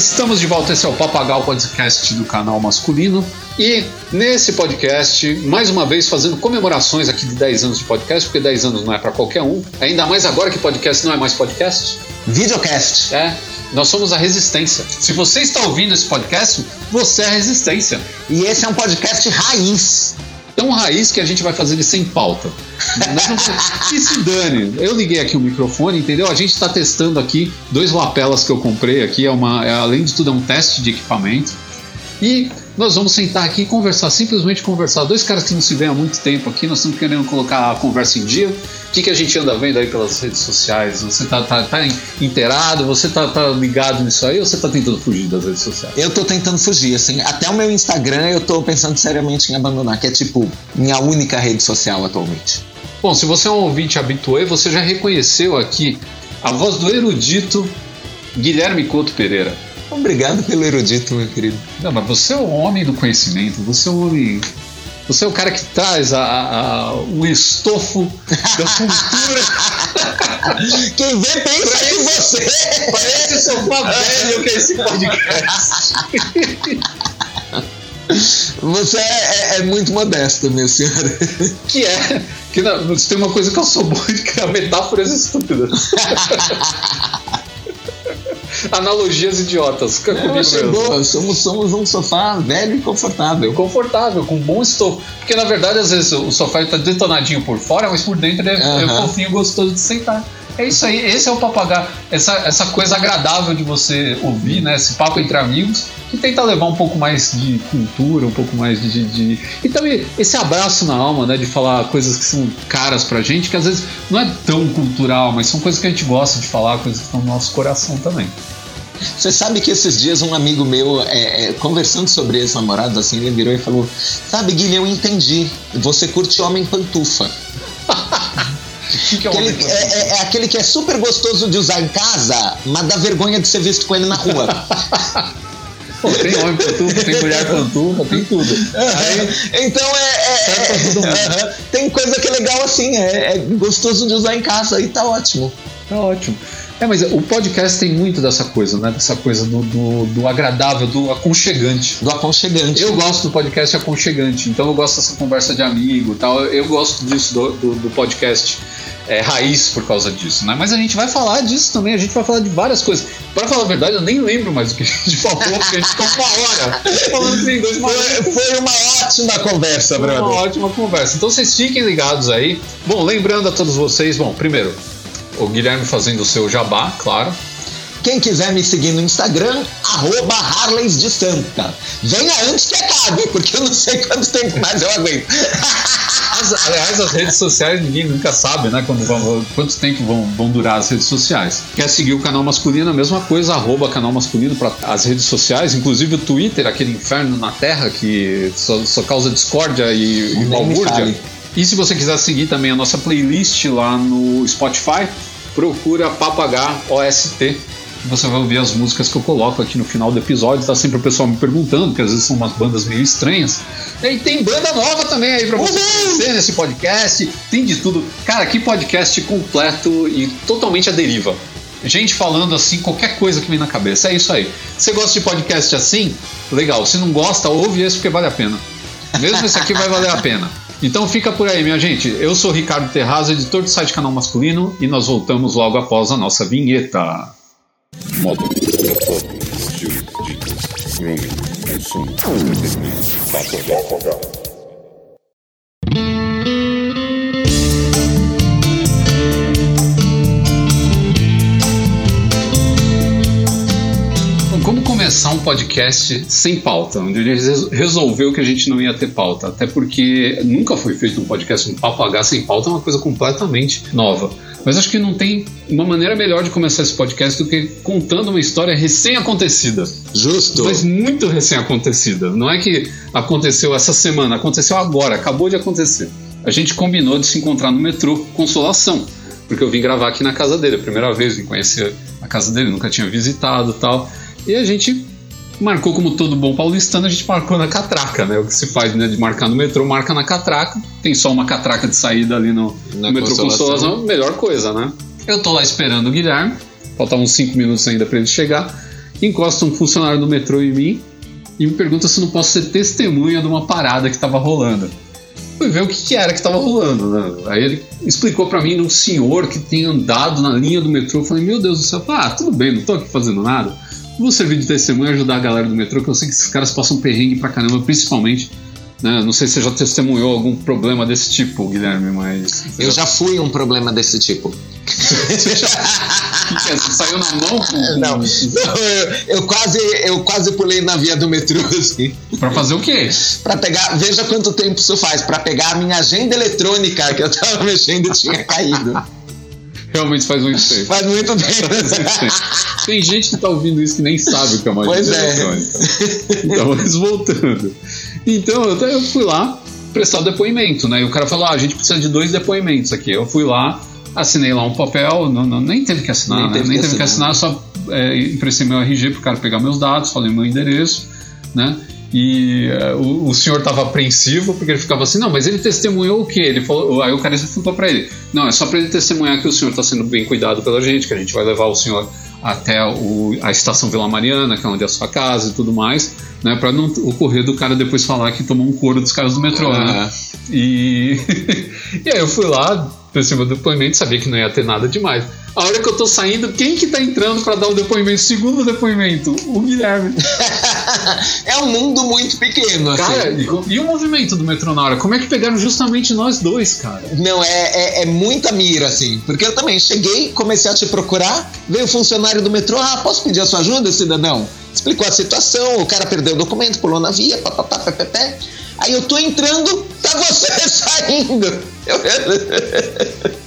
Estamos de volta, esse é o Papagal Podcast do canal masculino. E nesse podcast, mais uma vez fazendo comemorações aqui de 10 anos de podcast, porque 10 anos não é para qualquer um. Ainda mais agora que podcast não é mais podcast. Videocast. É, nós somos a Resistência. Se você está ouvindo esse podcast, você é a Resistência. E esse é um podcast raiz. Tão raiz que a gente vai fazer ele sem pauta. que se dane. Eu liguei aqui o microfone, entendeu? A gente está testando aqui dois lapelas que eu comprei aqui. É uma, é, além de tudo, é um teste de equipamento. E nós vamos sentar aqui e conversar, simplesmente conversar. Dois caras que não se veem há muito tempo aqui, nós estamos querendo colocar a conversa em dia. O que, que a gente anda vendo aí pelas redes sociais? Você tá, tá, tá inteirado? Você tá, tá ligado nisso aí ou você tá tentando fugir das redes sociais? Eu tô tentando fugir, assim. Até o meu Instagram eu tô pensando seriamente em abandonar, que é tipo minha única rede social atualmente. Bom, se você é um ouvinte habituê, você já reconheceu aqui a voz do erudito Guilherme Couto Pereira. Obrigado pelo erudito, meu querido. Não, mas você é o homem do conhecimento, você é o homem. Você é o cara que traz a, a, o estofo da cultura. Quem vê pensa em você. Parece esse sofá velho que é esse podcast. Você é, é, é, muito modesto, meu senhor. Que é. Que não, tem uma coisa que eu sou bom de criar metáforas estúpidas. Analogias idiotas. Fica comigo mesmo. Boa. Somos, somos um sofá velho e confortável. Confortável, com bom estofo. Porque na verdade, às vezes, o sofá está detonadinho por fora, mas por dentro ele é, uh -huh. é fofinho gostoso de sentar. É isso aí, esse é o papagaio, essa, essa coisa agradável de você ouvir, né? Esse papo entre amigos, que tenta levar um pouco mais de cultura, um pouco mais de. de. E também esse abraço na alma, né? De falar coisas que são caras pra gente, que às vezes não é tão cultural, mas são coisas que a gente gosta de falar, coisas que estão no nosso coração também. Você sabe que esses dias um amigo meu, é, é, conversando sobre ex-namorados, assim, ele virou e falou: Sabe, Guilherme, eu entendi. Você curte homem pantufa. Que é, aquele, é, é, é, aquele que é super gostoso de usar em casa, mas dá vergonha de ser visto com ele na rua. Pô, tem homem pantufa, tem mulher pantufa, tem tudo. Aí, então é. é tem coisa que é legal assim, é, gostoso de usar em casa e tá ótimo. Tá ótimo. É, mas o podcast tem muito dessa coisa, né? Dessa coisa do, do, do, agradável, do aconchegante. Do aconchegante. Eu gosto do podcast aconchegante, então eu gosto dessa conversa de amigo tal. Eu gosto disso do, do, do podcast é, raiz por causa disso, né? Mas a gente vai falar disso também, a gente vai falar de várias coisas. Para falar a verdade, eu nem lembro mais o que a gente falou, porque a gente ficou uma hora falando em dois foi, foi uma ótima conversa, Bruno. Uma ótima conversa. Então vocês fiquem ligados aí. Bom, lembrando a todos vocês, bom, primeiro, o Guilherme fazendo o seu jabá, claro. Quem quiser me seguir no Instagram, arroba Harleys de Santa. Venha antes que acabe, porque eu não sei quanto tempo mais eu aguento. Aliás, as redes sociais ninguém nunca sabe, né? Quando vão, quanto tempo vão, vão durar as redes sociais. Quer seguir o canal masculino, a mesma coisa, arroba canal masculino para as redes sociais, inclusive o Twitter, aquele inferno na terra que só, só causa discórdia e, e balbúrdia. E se você quiser seguir também a nossa playlist lá no Spotify, procura Papagá OST. Você vai ouvir as músicas que eu coloco aqui no final do episódio. Tá sempre o pessoal me perguntando, porque às vezes são umas bandas meio estranhas. E tem banda nova também aí pra você conhecer nesse podcast. Tem de tudo. Cara, que podcast completo e totalmente à deriva. Gente falando assim, qualquer coisa que vem na cabeça. É isso aí. Você gosta de podcast assim? Legal. Se não gosta, ouve esse porque vale a pena. Mesmo esse aqui vai valer a pena. Então fica por aí, minha gente. Eu sou Ricardo Terraza, editor do site Canal Masculino, e nós voltamos logo após a nossa vinheta. Começar um podcast sem pauta, onde ele resolveu que a gente não ia ter pauta. Até porque nunca foi feito um podcast, um papo H sem pauta, é uma coisa completamente nova. Mas acho que não tem uma maneira melhor de começar esse podcast do que contando uma história recém-acontecida. Justo. Mas muito recém-acontecida. Não é que aconteceu essa semana, aconteceu agora, acabou de acontecer. A gente combinou de se encontrar no metrô Consolação, porque eu vim gravar aqui na casa dele, a primeira vez, vim conhecer a casa dele, nunca tinha visitado tal. E a gente marcou como todo bom paulistano, a gente marcou na catraca, né? O que se faz né, de marcar no metrô, marca na catraca. Tem só uma catraca de saída ali no, no metrô Consolação, melhor coisa, né? Eu tô lá esperando o Guilherme, faltavam uns 5 minutos ainda para ele chegar. encosta um funcionário do metrô em mim e me pergunta se não posso ser testemunha de uma parada que estava rolando. Fui ver o que, que era que estava rolando. Né? Aí ele explicou para mim de um senhor que tem andado na linha do metrô. Eu falei, meu Deus do céu, ah, tudo bem, não tô aqui fazendo nada. Vou servir de testemunha e ajudar a galera do metrô, que eu sei que esses caras passam perrengue pra caramba, principalmente né? Não sei se você já testemunhou algum problema desse tipo, Guilherme, mas. Eu já fui um problema desse tipo. você, já... você saiu na mão? Não, não eu, eu, quase, eu quase pulei na via do metrô, assim. Pra fazer o quê? Pra pegar. Veja quanto tempo isso faz. Pra pegar a minha agenda eletrônica que eu tava mexendo e tinha caído. Realmente faz muito tempo. Faz muito tempo. Tem gente que tá ouvindo isso que nem sabe o que é uma pois agenda é. eletrônica. Então, mas voltando. Então eu, eu fui lá prestar depoimento, né? E o cara falou: ah, a gente precisa de dois depoimentos aqui. Eu fui lá, assinei lá um papel, não, não nem teve que assinar, nem, né? teve, nem que teve, que assinar, só é, emprestei meu RG pro cara pegar meus dados, falei meu endereço, né? E uh, o, o, senhor estava apreensivo porque ele ficava assim, não, mas ele testemunhou o quê? Ele falou, aí o cara falou para ele, não, é só para ele testemunhar que o senhor está sendo bem cuidado pela gente, que a gente vai levar o senhor até o, a estação Vila Mariana, que é onde é a sua casa e tudo mais, né, para não ocorrer do cara depois falar que tomou um couro dos caras do metrô, né? E, e aí eu fui lá, prestei meu depoimento, sabia que não ia ter nada demais. A hora que eu tô saindo, quem que tá entrando para dar o um depoimento? Segundo depoimento, o Guilherme. é um mundo muito pequeno, assim. Cara, e, e, o movimento do metrô na hora? Como é que pegaram justamente nós dois, cara? Não, é, é, é, muita mira, assim. Porque eu também cheguei, comecei a te procurar, veio o funcionário do metrô, ah, posso pedir a sua ajuda, cidadão? Explicou a situação, o cara perdeu o documento, pulou na via, papapá, pé, Aí eu tô entrando, tá você saindo.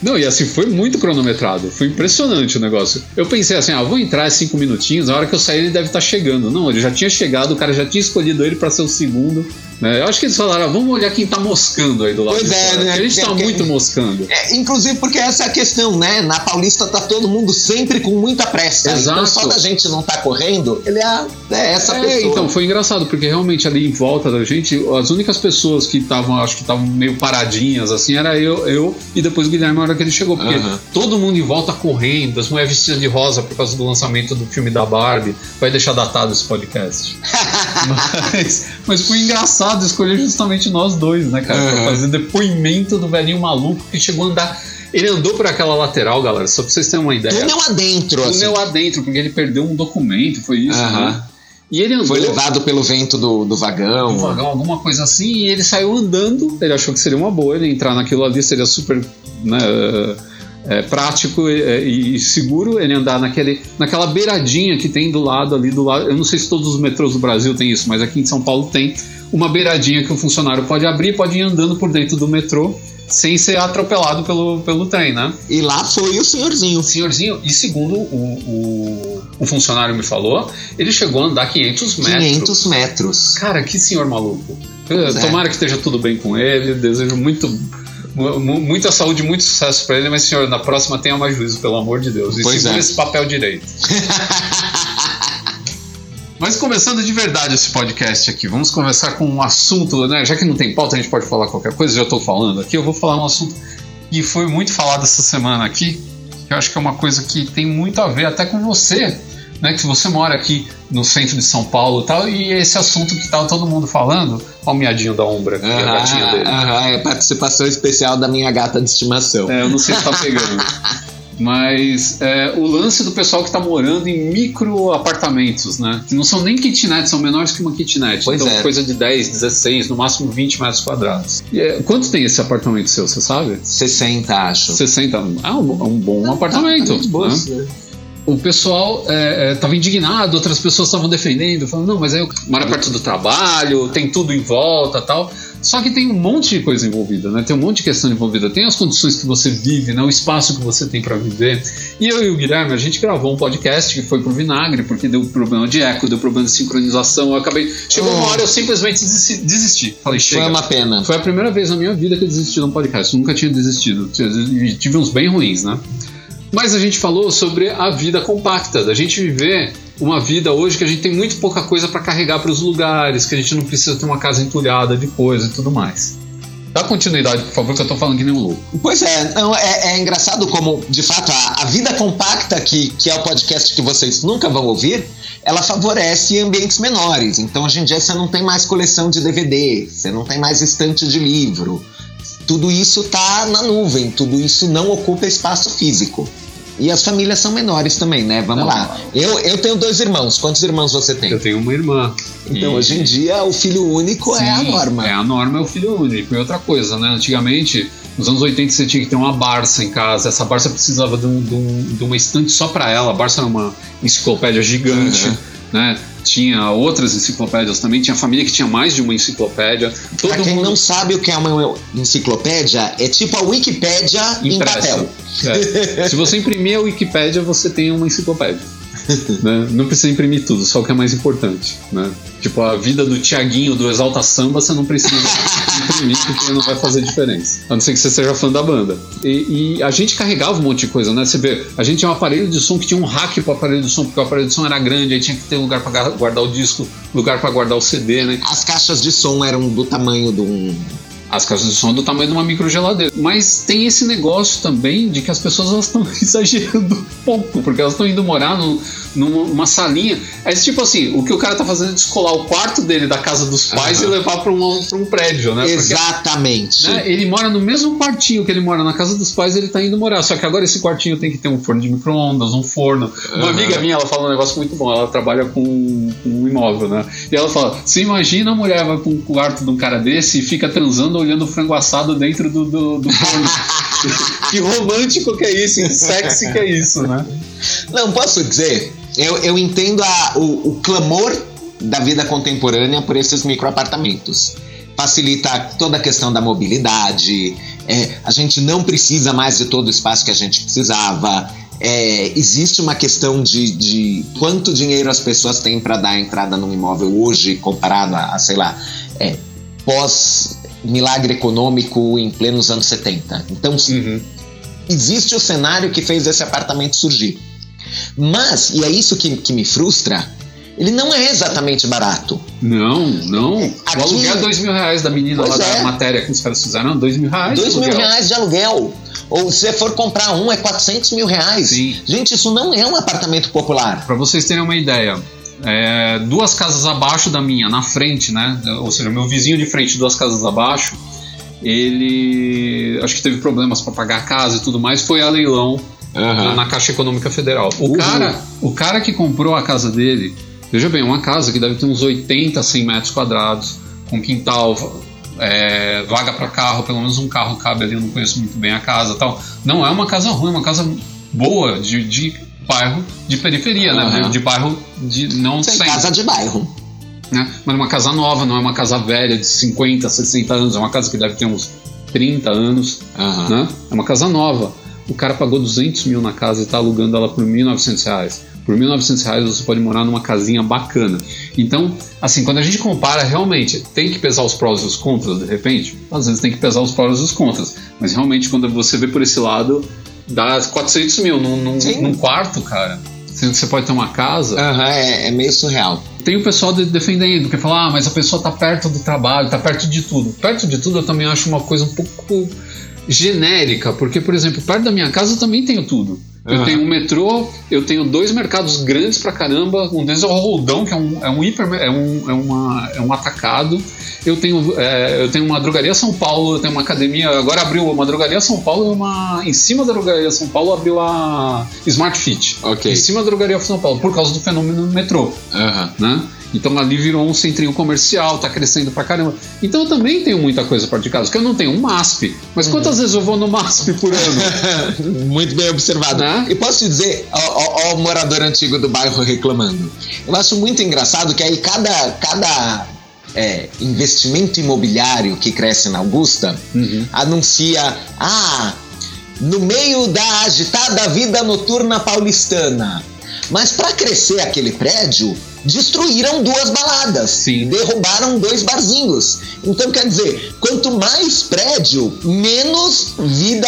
Não, e assim, foi muito cronometrado. Foi impressionante o negócio. Eu pensei assim, ah, vou entrar cinco minutinhos, na hora que eu sair ele deve estar tá chegando. Não, ele já tinha chegado, o cara já tinha escolhido ele para ser o segundo. Né? Eu acho que eles falaram, ah, vamos olhar quem tá moscando aí do lado pois é. Né? A gente tá muito moscando. É, inclusive porque essa é a questão, né? Na Paulista tá todo mundo sempre com muita pressa. Exato. Então só da gente não tá correndo, ele é, é essa é, pessoa. Então, foi engraçado, porque realmente ali em volta da gente, as únicas pessoas que estavam, acho que estavam meio paradinhas, assim, era eu, eu e depois o Guilherme na hora que ele chegou. Porque uhum. todo mundo em volta correndo, as mulheres vestidas de rosa por causa do lançamento do filme da Barbie. Vai deixar datado esse podcast. mas, mas foi engraçado escolher justamente nós dois, né, cara? Uhum. Pra fazer depoimento do velhinho maluco que chegou a andar. Ele andou por aquela lateral, galera, só pra vocês terem uma ideia. Túnel adentro, Túnel assim. adentro, porque ele perdeu um documento, foi isso, uhum. né? E ele andou, Foi levado pelo vento do, do vagão. Do vagão, alguma coisa assim, e ele saiu andando. Ele achou que seria uma boa ele entrar naquilo ali, seria super né, é, prático e, e, seguro ele andar naquele, naquela beiradinha que tem do lado ali do lado. Eu não sei se todos os metrôs do Brasil tem isso, mas aqui em São Paulo tem uma beiradinha que o funcionário pode abrir, pode ir andando por dentro do metrô sem ser atropelado pelo, pelo trem, né? E lá foi o senhorzinho. Senhorzinho, e segundo o, o, o, funcionário me falou, ele chegou a andar 500 metros. 500 metros. Cara, que senhor maluco. Pois é. Tomara é. que esteja tudo bem com ele, desejo muito muita saúde, muito sucesso para ele, mas senhor, na próxima tenha mais juízo, pelo amor de Deus. E pois segura é. esse papel direito. Mas começando de verdade esse podcast aqui, vamos conversar com um assunto, né? Já que não tem pauta, a gente pode falar qualquer coisa, já estou falando aqui, eu vou falar um assunto que foi muito falado essa semana aqui, que eu acho que é uma coisa que tem muito a ver até com você, né? Que você mora aqui no centro de São Paulo e tal, e esse assunto que tava todo mundo falando, ó o miadinho da Umbra, que é a gatinha dele. Aham, é participação especial da minha gata de estimação. É, eu não sei se tá pegando. Mas é, o lance do pessoal que está morando em micro apartamentos, né? Que não são nem kitnets, são menores que uma kitnet. Pois então, é. coisa de 10, 16, no máximo 20 metros quadrados. E, é, quanto tem esse apartamento seu, você sabe? 60, acho. 60. Ah, um, um bom ah, apartamento. Tá, tá né? O pessoal estava é, é, indignado, outras pessoas estavam defendendo, falando, não, mas aí eu moro perto do trabalho, tem tudo em volta tal. Só que tem um monte de coisa envolvida, né? Tem um monte de questão envolvida. Tem as condições que você vive, né? o espaço que você tem para viver. E eu e o Guilherme, a gente gravou um podcast que foi pro vinagre, porque deu problema de eco, deu problema de sincronização. Eu acabei. Chegou uma hora eu simplesmente desisti. Falei, chega. Foi uma pena. Foi a primeira vez na minha vida que eu desisti de um podcast. Eu nunca tinha desistido. Tive uns bem ruins, né? Mas a gente falou sobre a vida compacta, da gente viver uma vida hoje que a gente tem muito pouca coisa para carregar para os lugares, que a gente não precisa ter uma casa entulhada de coisa e tudo mais. Dá continuidade, por favor, que eu tô falando que nem um louco. Pois é, é, é engraçado como, de fato, a, a, vida compacta, que, que é o podcast que vocês nunca vão ouvir, ela favorece ambientes menores. Então, hoje em dia, você não tem mais coleção de DVD, você não tem mais estante de livro. Tudo isso tá na nuvem, tudo isso não ocupa espaço físico. E as famílias são menores também, né? Vamos não, lá. Eu, eu tenho dois irmãos. Quantos irmãos você tem? Eu tenho uma irmã. Então, e... hoje em dia, o filho único Sim, é a norma. É, a norma é o filho único. E outra coisa, né? Antigamente, nos anos 80, você tinha que ter uma Barça em casa. Essa Barça precisava de, um, de, um, de uma estante só para ela. A Barça era uma enciclopédia gigante, uhum. né? Tinha outras enciclopédias também, tinha família que tinha mais de uma enciclopédia. Todo pra quem mundo... não sabe o que é uma enciclopédia, é tipo a Wikipédia em papel. É. Se você imprimir a Wikipédia, você tem uma enciclopédia. né? Não precisa imprimir tudo, só o que é mais importante. Né? Tipo, a vida do Tiaguinho do Exalta Samba, você não precisa imprimir, porque não vai fazer diferença. A não ser que você seja fã da banda. E, e, a gente carregava um monte de coisa, né? Você vê, a gente tinha um aparelho de som que tinha um rack pro aparelho de som, porque o aparelho de som era grande, aí tinha que ter lugar para guardar o disco, lugar para guardar o CD, né? As caixas de som eram do tamanho de um as caixas de som do tamanho de uma microgeladeira. Mas tem esse negócio também de que as pessoas estão exagerando pouco, porque elas estão indo morar no, numa salinha. É tipo assim, o que o cara tá fazendo é descolar o quarto dele da casa dos pais uhum. e levar para um, um prédio, né? Exatamente. Porque, né, ele mora no mesmo quartinho que ele mora na casa dos pais, ele tá indo morar. Só que agora esse quartinho tem que ter um forno de micro-ondas, um forno. Uhum. Uma amiga minha, ela fala um negócio muito bom. Ela trabalha com, com um imóvel, né? Ela fala: se imagina a mulher vai um quarto de um cara desse e fica transando olhando o frango assado dentro do, do, do que romântico que é isso, que sexy que é isso, né? Não, posso dizer eu, eu entendo a, o, o clamor da vida contemporânea por esses microapartamentos. Facilita toda a questão da mobilidade, é, a gente não precisa mais de todo o espaço que a gente precisava. É, existe uma questão de, de, quanto dinheiro as pessoas têm para dar entrada num imóvel hoje, comparado a, a sei lá, é, pós-milagre econômico em plenos anos 70. Então, uhum. existe o cenário que fez esse apartamento surgir. Mas, e é isso que, que me frustra, ele não é exatamente barato. Não, não. Aqui, o aluguel é dois mil reais da menina lá é. da matéria que os caras fizeram, dois mil reais. Dois mil reais de aluguel. Ou se você for comprar um, é 400 mil reais. Sim. Gente, isso não é um apartamento popular. Para vocês terem uma ideia, é, duas casas abaixo da minha, na frente, né? Ou seja, meu vizinho de frente, duas casas abaixo, ele acho que teve problemas para pagar a casa e tudo mais, foi a leilão uhum. na Caixa Econômica Federal. O uhum. cara, o cara que comprou a casa dele, veja bem, uma casa que deve ter uns 80, 100 metros quadrados, com quintal, é, vaga para carro, pelo menos um carro cabe ali, eu não conheço muito bem a casa tal. Não é uma casa ruim, é uma casa boa de, de bairro de periferia, uhum. né? De, de, bairro de não Sem casa de bairro. Né? Mas uma casa nova, não é uma casa velha de 50, 60 anos, é uma casa que deve ter uns 30 anos, uhum. né? É uma casa nova. O cara pagou 200 mil na casa e está alugando ela por 1.900 reais. Por 1.900 reais você pode morar numa casinha bacana. Então, assim, quando a gente compara, realmente tem que pesar os prós e os contras, de repente. Às vezes tem que pesar os prós e os contras. Mas realmente, quando você vê por esse lado, dá 400 mil num, num, num quarto, cara. Sendo que você pode ter uma casa. Aham, uhum, é, é, meio surreal. Tem o pessoal de, defendendo, que fala, ah, mas a pessoa tá perto do trabalho, tá perto de tudo. Perto de tudo eu também acho uma coisa um pouco genérica, porque, por exemplo, perto da minha casa eu também tenho tudo. Eu uhum. tenho um metrô, eu tenho dois mercados grandes pra caramba. Um deles é o Roldão, que é um, é um hiper, é um, é, uma, é um atacado. Eu tenho, é, eu tenho uma drogaria São Paulo, eu tenho uma academia. Agora abriu uma drogaria São Paulo, uma, em cima da drogaria São Paulo abriu a Smart Fit. Okay. Em cima da drogaria São Paulo, por causa do fenômeno do metrô. Uhum. Né? Então ali virou um centrinho comercial, tá crescendo pra caramba. Então eu também tenho muita coisa perto de casa, que eu não tenho um MASP. Mas quantas uhum. vezes eu vou no MASP por ano? muito bem observado. Né? E posso te dizer, ó, o morador antigo do bairro reclamando. Eu acho muito engraçado que aí cada, cada é, investimento imobiliário que cresce na Augusta uhum. anuncia: ah, no meio da agitada vida noturna paulistana. Mas para crescer aquele prédio, destruíram duas baladas, Sim. derrubaram dois barzinhos. Então, quer dizer, quanto mais prédio, menos vida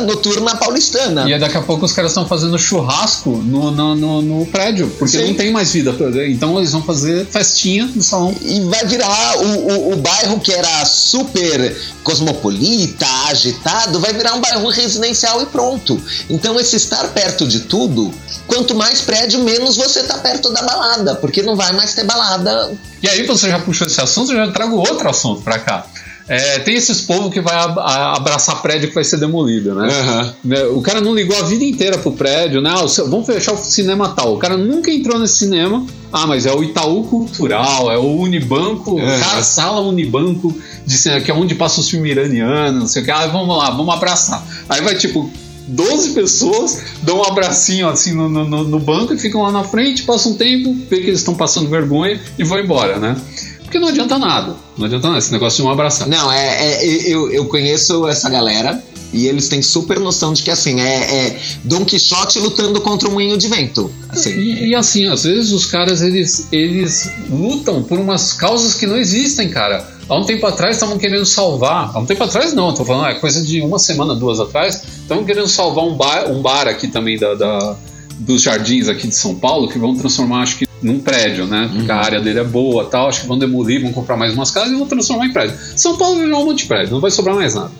noturna paulistana. E daqui a pouco os caras estão fazendo churrasco no, no, no, no prédio, porque Sim. não tem mais vida. Então eles vão fazer festinha no salão. E vai virar o, o, o bairro que era super cosmopolita, agitado, vai virar um bairro residencial e pronto. Então esse estar perto de tudo, quanto mais prédio, menos você tá perto da balada, porque não vai mais ter balada. E aí você já puxou esse assunto, eu já trago outro assunto para cá. É, tem esses povos que vai abraçar prédio que vai ser demolido, né? Uhum. O cara não ligou a vida inteira pro prédio, né? Vamos fechar o cinema tal. O cara nunca entrou nesse cinema. Ah, mas é o Itaú Cultural, é o Unibanco, uhum. cara, sala Unibanco, de cinema, que é onde passa os filmes iranianos, não sei o que. Ah, vamos lá, vamos abraçar. Aí vai tipo 12 pessoas dão um abracinho assim no, no, no, banco e ficam lá na frente, passa um tempo, vê que eles estão passando vergonha e vão embora, né? Porque não adianta nada. Não adianta nada esse negócio de um abraçar. Não, é, é eu, eu conheço essa galera e eles têm super noção de que assim é, é Don Quixote lutando contra um moinho de vento. Assim. E, e, assim, às vezes os caras eles, eles lutam por umas causas que não existem, cara. Há um tempo atrás estavam querendo salvar. Há um tempo atrás não, tô falando, é coisa de uma semana, duas atrás. Estavam querendo salvar um bar, um bar aqui também da, da, dos jardins aqui de São Paulo, que vão transformar, acho que num prédio, né? Porque uhum. a área dele é boa tal. Acho que vão demolir, vão comprar mais umas casas e vão transformar em prédio. São Paulo virar um monte de prédio, não vai sobrar mais nada.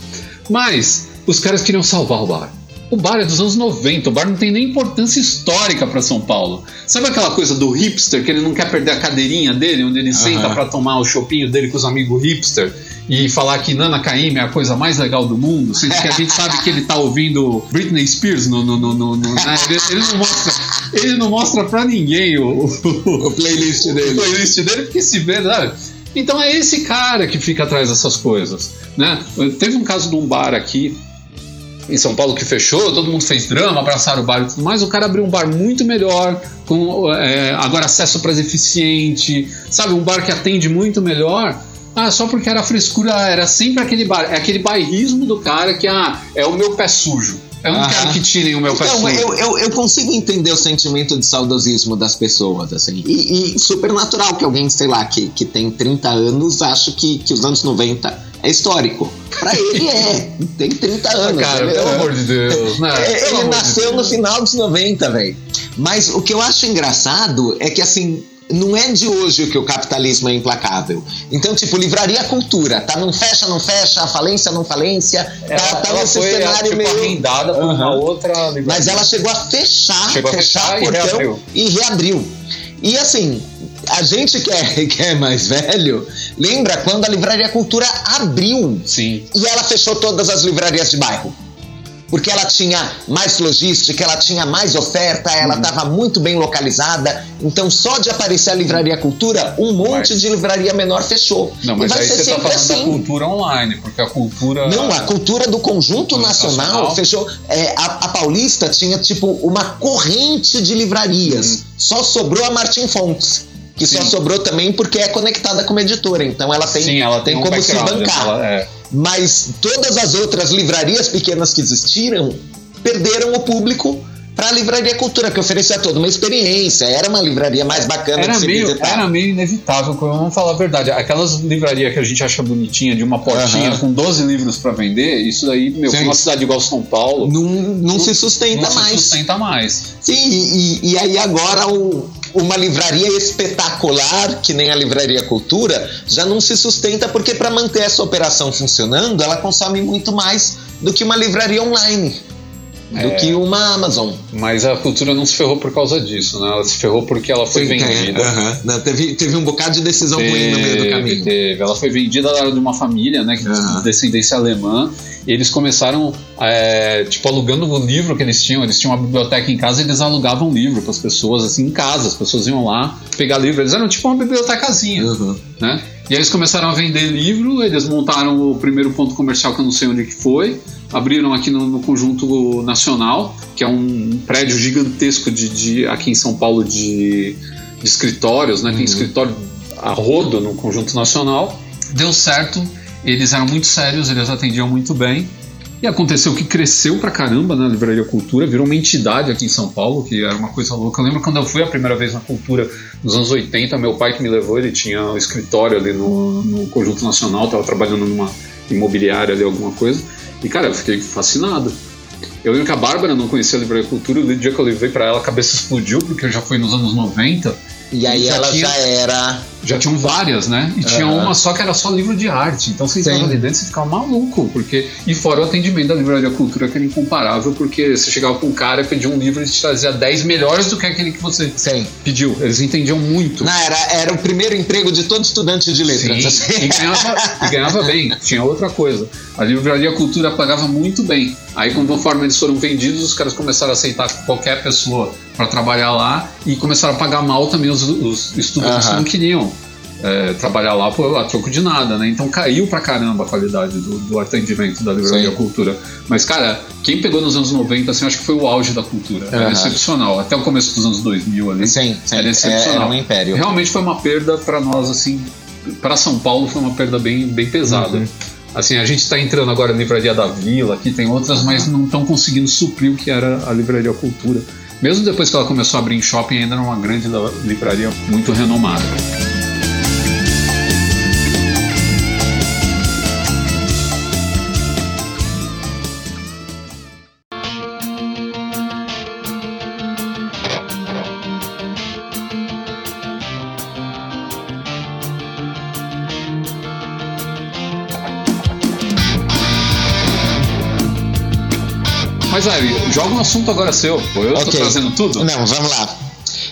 Mas os caras queriam salvar o bar. O bar é dos anos 90, o bar não tem nem importância histórica para São Paulo. Sabe aquela coisa do hipster que ele não quer perder a cadeirinha dele, onde ele uhum. senta para tomar o chopinho dele com os amigos hipster e falar que Nana Caymmi é a coisa mais legal do mundo, sendo que a gente sabe que ele tá ouvindo Britney Spears no, no, no, no, no né? ele, ele, não mostra, ele não mostra pra ninguém o, o, o playlist dele. O playlist dele, porque se vê, sabe? Então é esse cara que fica atrás dessas coisas, né? Teve um caso de um bar aqui em São Paulo que fechou, todo mundo fez drama, abraçaram o bar e tudo mais. O cara abriu um bar muito melhor, com é, agora acesso para eficiente, sabe? Um bar que atende muito melhor. Ah, só porque era frescura, era sempre aquele bar, é aquele bairrismo do cara que ah, é o meu pé sujo. Eu não quero que tirem o meu pé então, sujo. Eu, eu, eu, consigo entender o sentimento de saudosismo das pessoas, assim. E, e super natural que alguém, sei lá, que, que tem 30 anos, acha que, que os anos 90 é histórico. Pra ele é. Tem 30 anos. Cara, pelo amor de Deus. Não, é, ele nasceu de no final dos 90, velho. Mas o que eu acho engraçado é que, assim, não é de hoje que o capitalismo é implacável. Então, tipo, livraria cultura, tá? Não fecha, não fecha, falência, não falência. Tá, ela, tá ela nesse foi, cenário tipo, meio. arrendada por uhum. uma outra livraria. Mas ela chegou a fechar, chegou fechar, a fechar e reabriu. e reabriu. E assim, a gente que é, que é mais velho, lembra quando a Livraria Cultura abriu Sim. e ela fechou todas as livrarias de bairro? Porque ela tinha mais logística, ela tinha mais oferta, ela estava uhum. muito bem localizada. Então, só de aparecer a Livraria Cultura, um monte mas... de livraria menor fechou. Não, mas aí você está falando assim. da cultura online, porque a cultura. Não, a cultura do conjunto nacional, nacional, fechou. É, a, a, Paulista tinha, tipo, uma corrente de livrarias. Hum. Só sobrou a Martin Fontes que Sim. só sobrou também porque é conectada com uma editora, então ela tem, Sim, ela tem, um como se bancar. Ela, é. Mas todas as outras livrarias pequenas que existiram perderam o público para a Livraria Cultura, que oferecia toda uma experiência, era uma livraria mais bacana era de se meio, visitar. Era meio inevitável, vamos falar a verdade. Aquelas livrarias que a gente acha bonitinha, de uma portinha uhum. com 12 livros para vender, isso daí, meu, Sim. uma cidade igual São Paulo. Não, não, não se sustenta não mais. Se sustenta mais. Sim, e, e aí agora o, uma livraria espetacular, que nem a Livraria Cultura, já não se sustenta porque para manter essa operação funcionando, ela consome muito mais do que uma livraria online do é, que uma Amazon. Mas a cultura não se ferrou por causa disso, né? Ela se ferrou porque ela foi Sim, vendida. É, uh -huh. não, teve, teve um bocado de decisão teve, ruim no meio do caminho. Teve. Ela foi vendida de uma família, né? Que uh -huh. de descendência alemã. E eles começaram, é, tipo, alugando o livro que eles tinham. Eles tinham uma biblioteca em casa e eles alugavam livro para as pessoas, assim, em casa. As pessoas iam lá pegar livro. Eles eram tipo uma bibliotecazinha, uh -huh. né? E aí eles começaram a vender livro, eles montaram o primeiro ponto comercial que eu não sei onde que foi, abriram aqui no, no Conjunto Nacional, que é um prédio gigantesco de, de aqui em São Paulo de, de escritórios, né? Tem uhum. escritório a rodo no Conjunto Nacional. Deu certo, eles eram muito sérios, eles atendiam muito bem. E aconteceu que cresceu pra caramba na Livraria Cultura, virou uma entidade aqui em São Paulo, que era uma coisa louca. Eu lembro quando eu fui a primeira vez na Cultura, nos anos 80, meu pai que me levou, ele tinha um escritório ali no, no Conjunto Nacional, estava trabalhando numa imobiliária ali, alguma coisa. E, cara, eu fiquei fascinado. Eu lembro que a Bárbara não conhecia a Livraria Cultura, o dia que eu levei para ela, a cabeça explodiu, porque já foi nos anos 90. E aí Já ela tinha- já era. Já tinham várias, né? E tinha Aham. uma só que era só livro de arte. Então você entrava ali dentro e ficava maluco. Porque... E fora o atendimento da Livraria Cultura, que era incomparável, porque você chegava com um cara e pedia um livro e te trazia 10 melhores do que aquele que você Sim. pediu. Eles entendiam muito. Não, era, era o primeiro emprego de todo estudante de letras. Sim, assim. e, ganhava, e ganhava bem. Tinha outra coisa. A Livraria Cultura pagava muito bem. Aí, conforme eles foram vendidos, os caras começaram a aceitar qualquer pessoa para trabalhar lá e começaram a pagar mal também os, os estudantes que não queriam é, trabalhar lá por, a troco de nada, né? Então caiu pra caramba a qualidade do, do atendimento da Livraria Sim. Cultura. Mas, cara, quem pegou nos anos 90, assim, acho que foi o auge da cultura. Era Aham. excepcional. Até o começo dos anos 2000 ali. Sim, sim. Era excepcional. Era um império. Realmente foi uma perda para nós, assim, para São Paulo foi uma perda bem, bem pesada. Uhum. Assim, a gente está entrando agora na Livraria da Vila, aqui tem outras, mas não estão conseguindo suprir o que era a Livraria Cultura. Mesmo depois que ela começou a abrir em shopping, ainda era uma grande livraria muito renomada. Joga um assunto agora seu. Eu tô Ok. trazendo tudo. Não, vamos lá.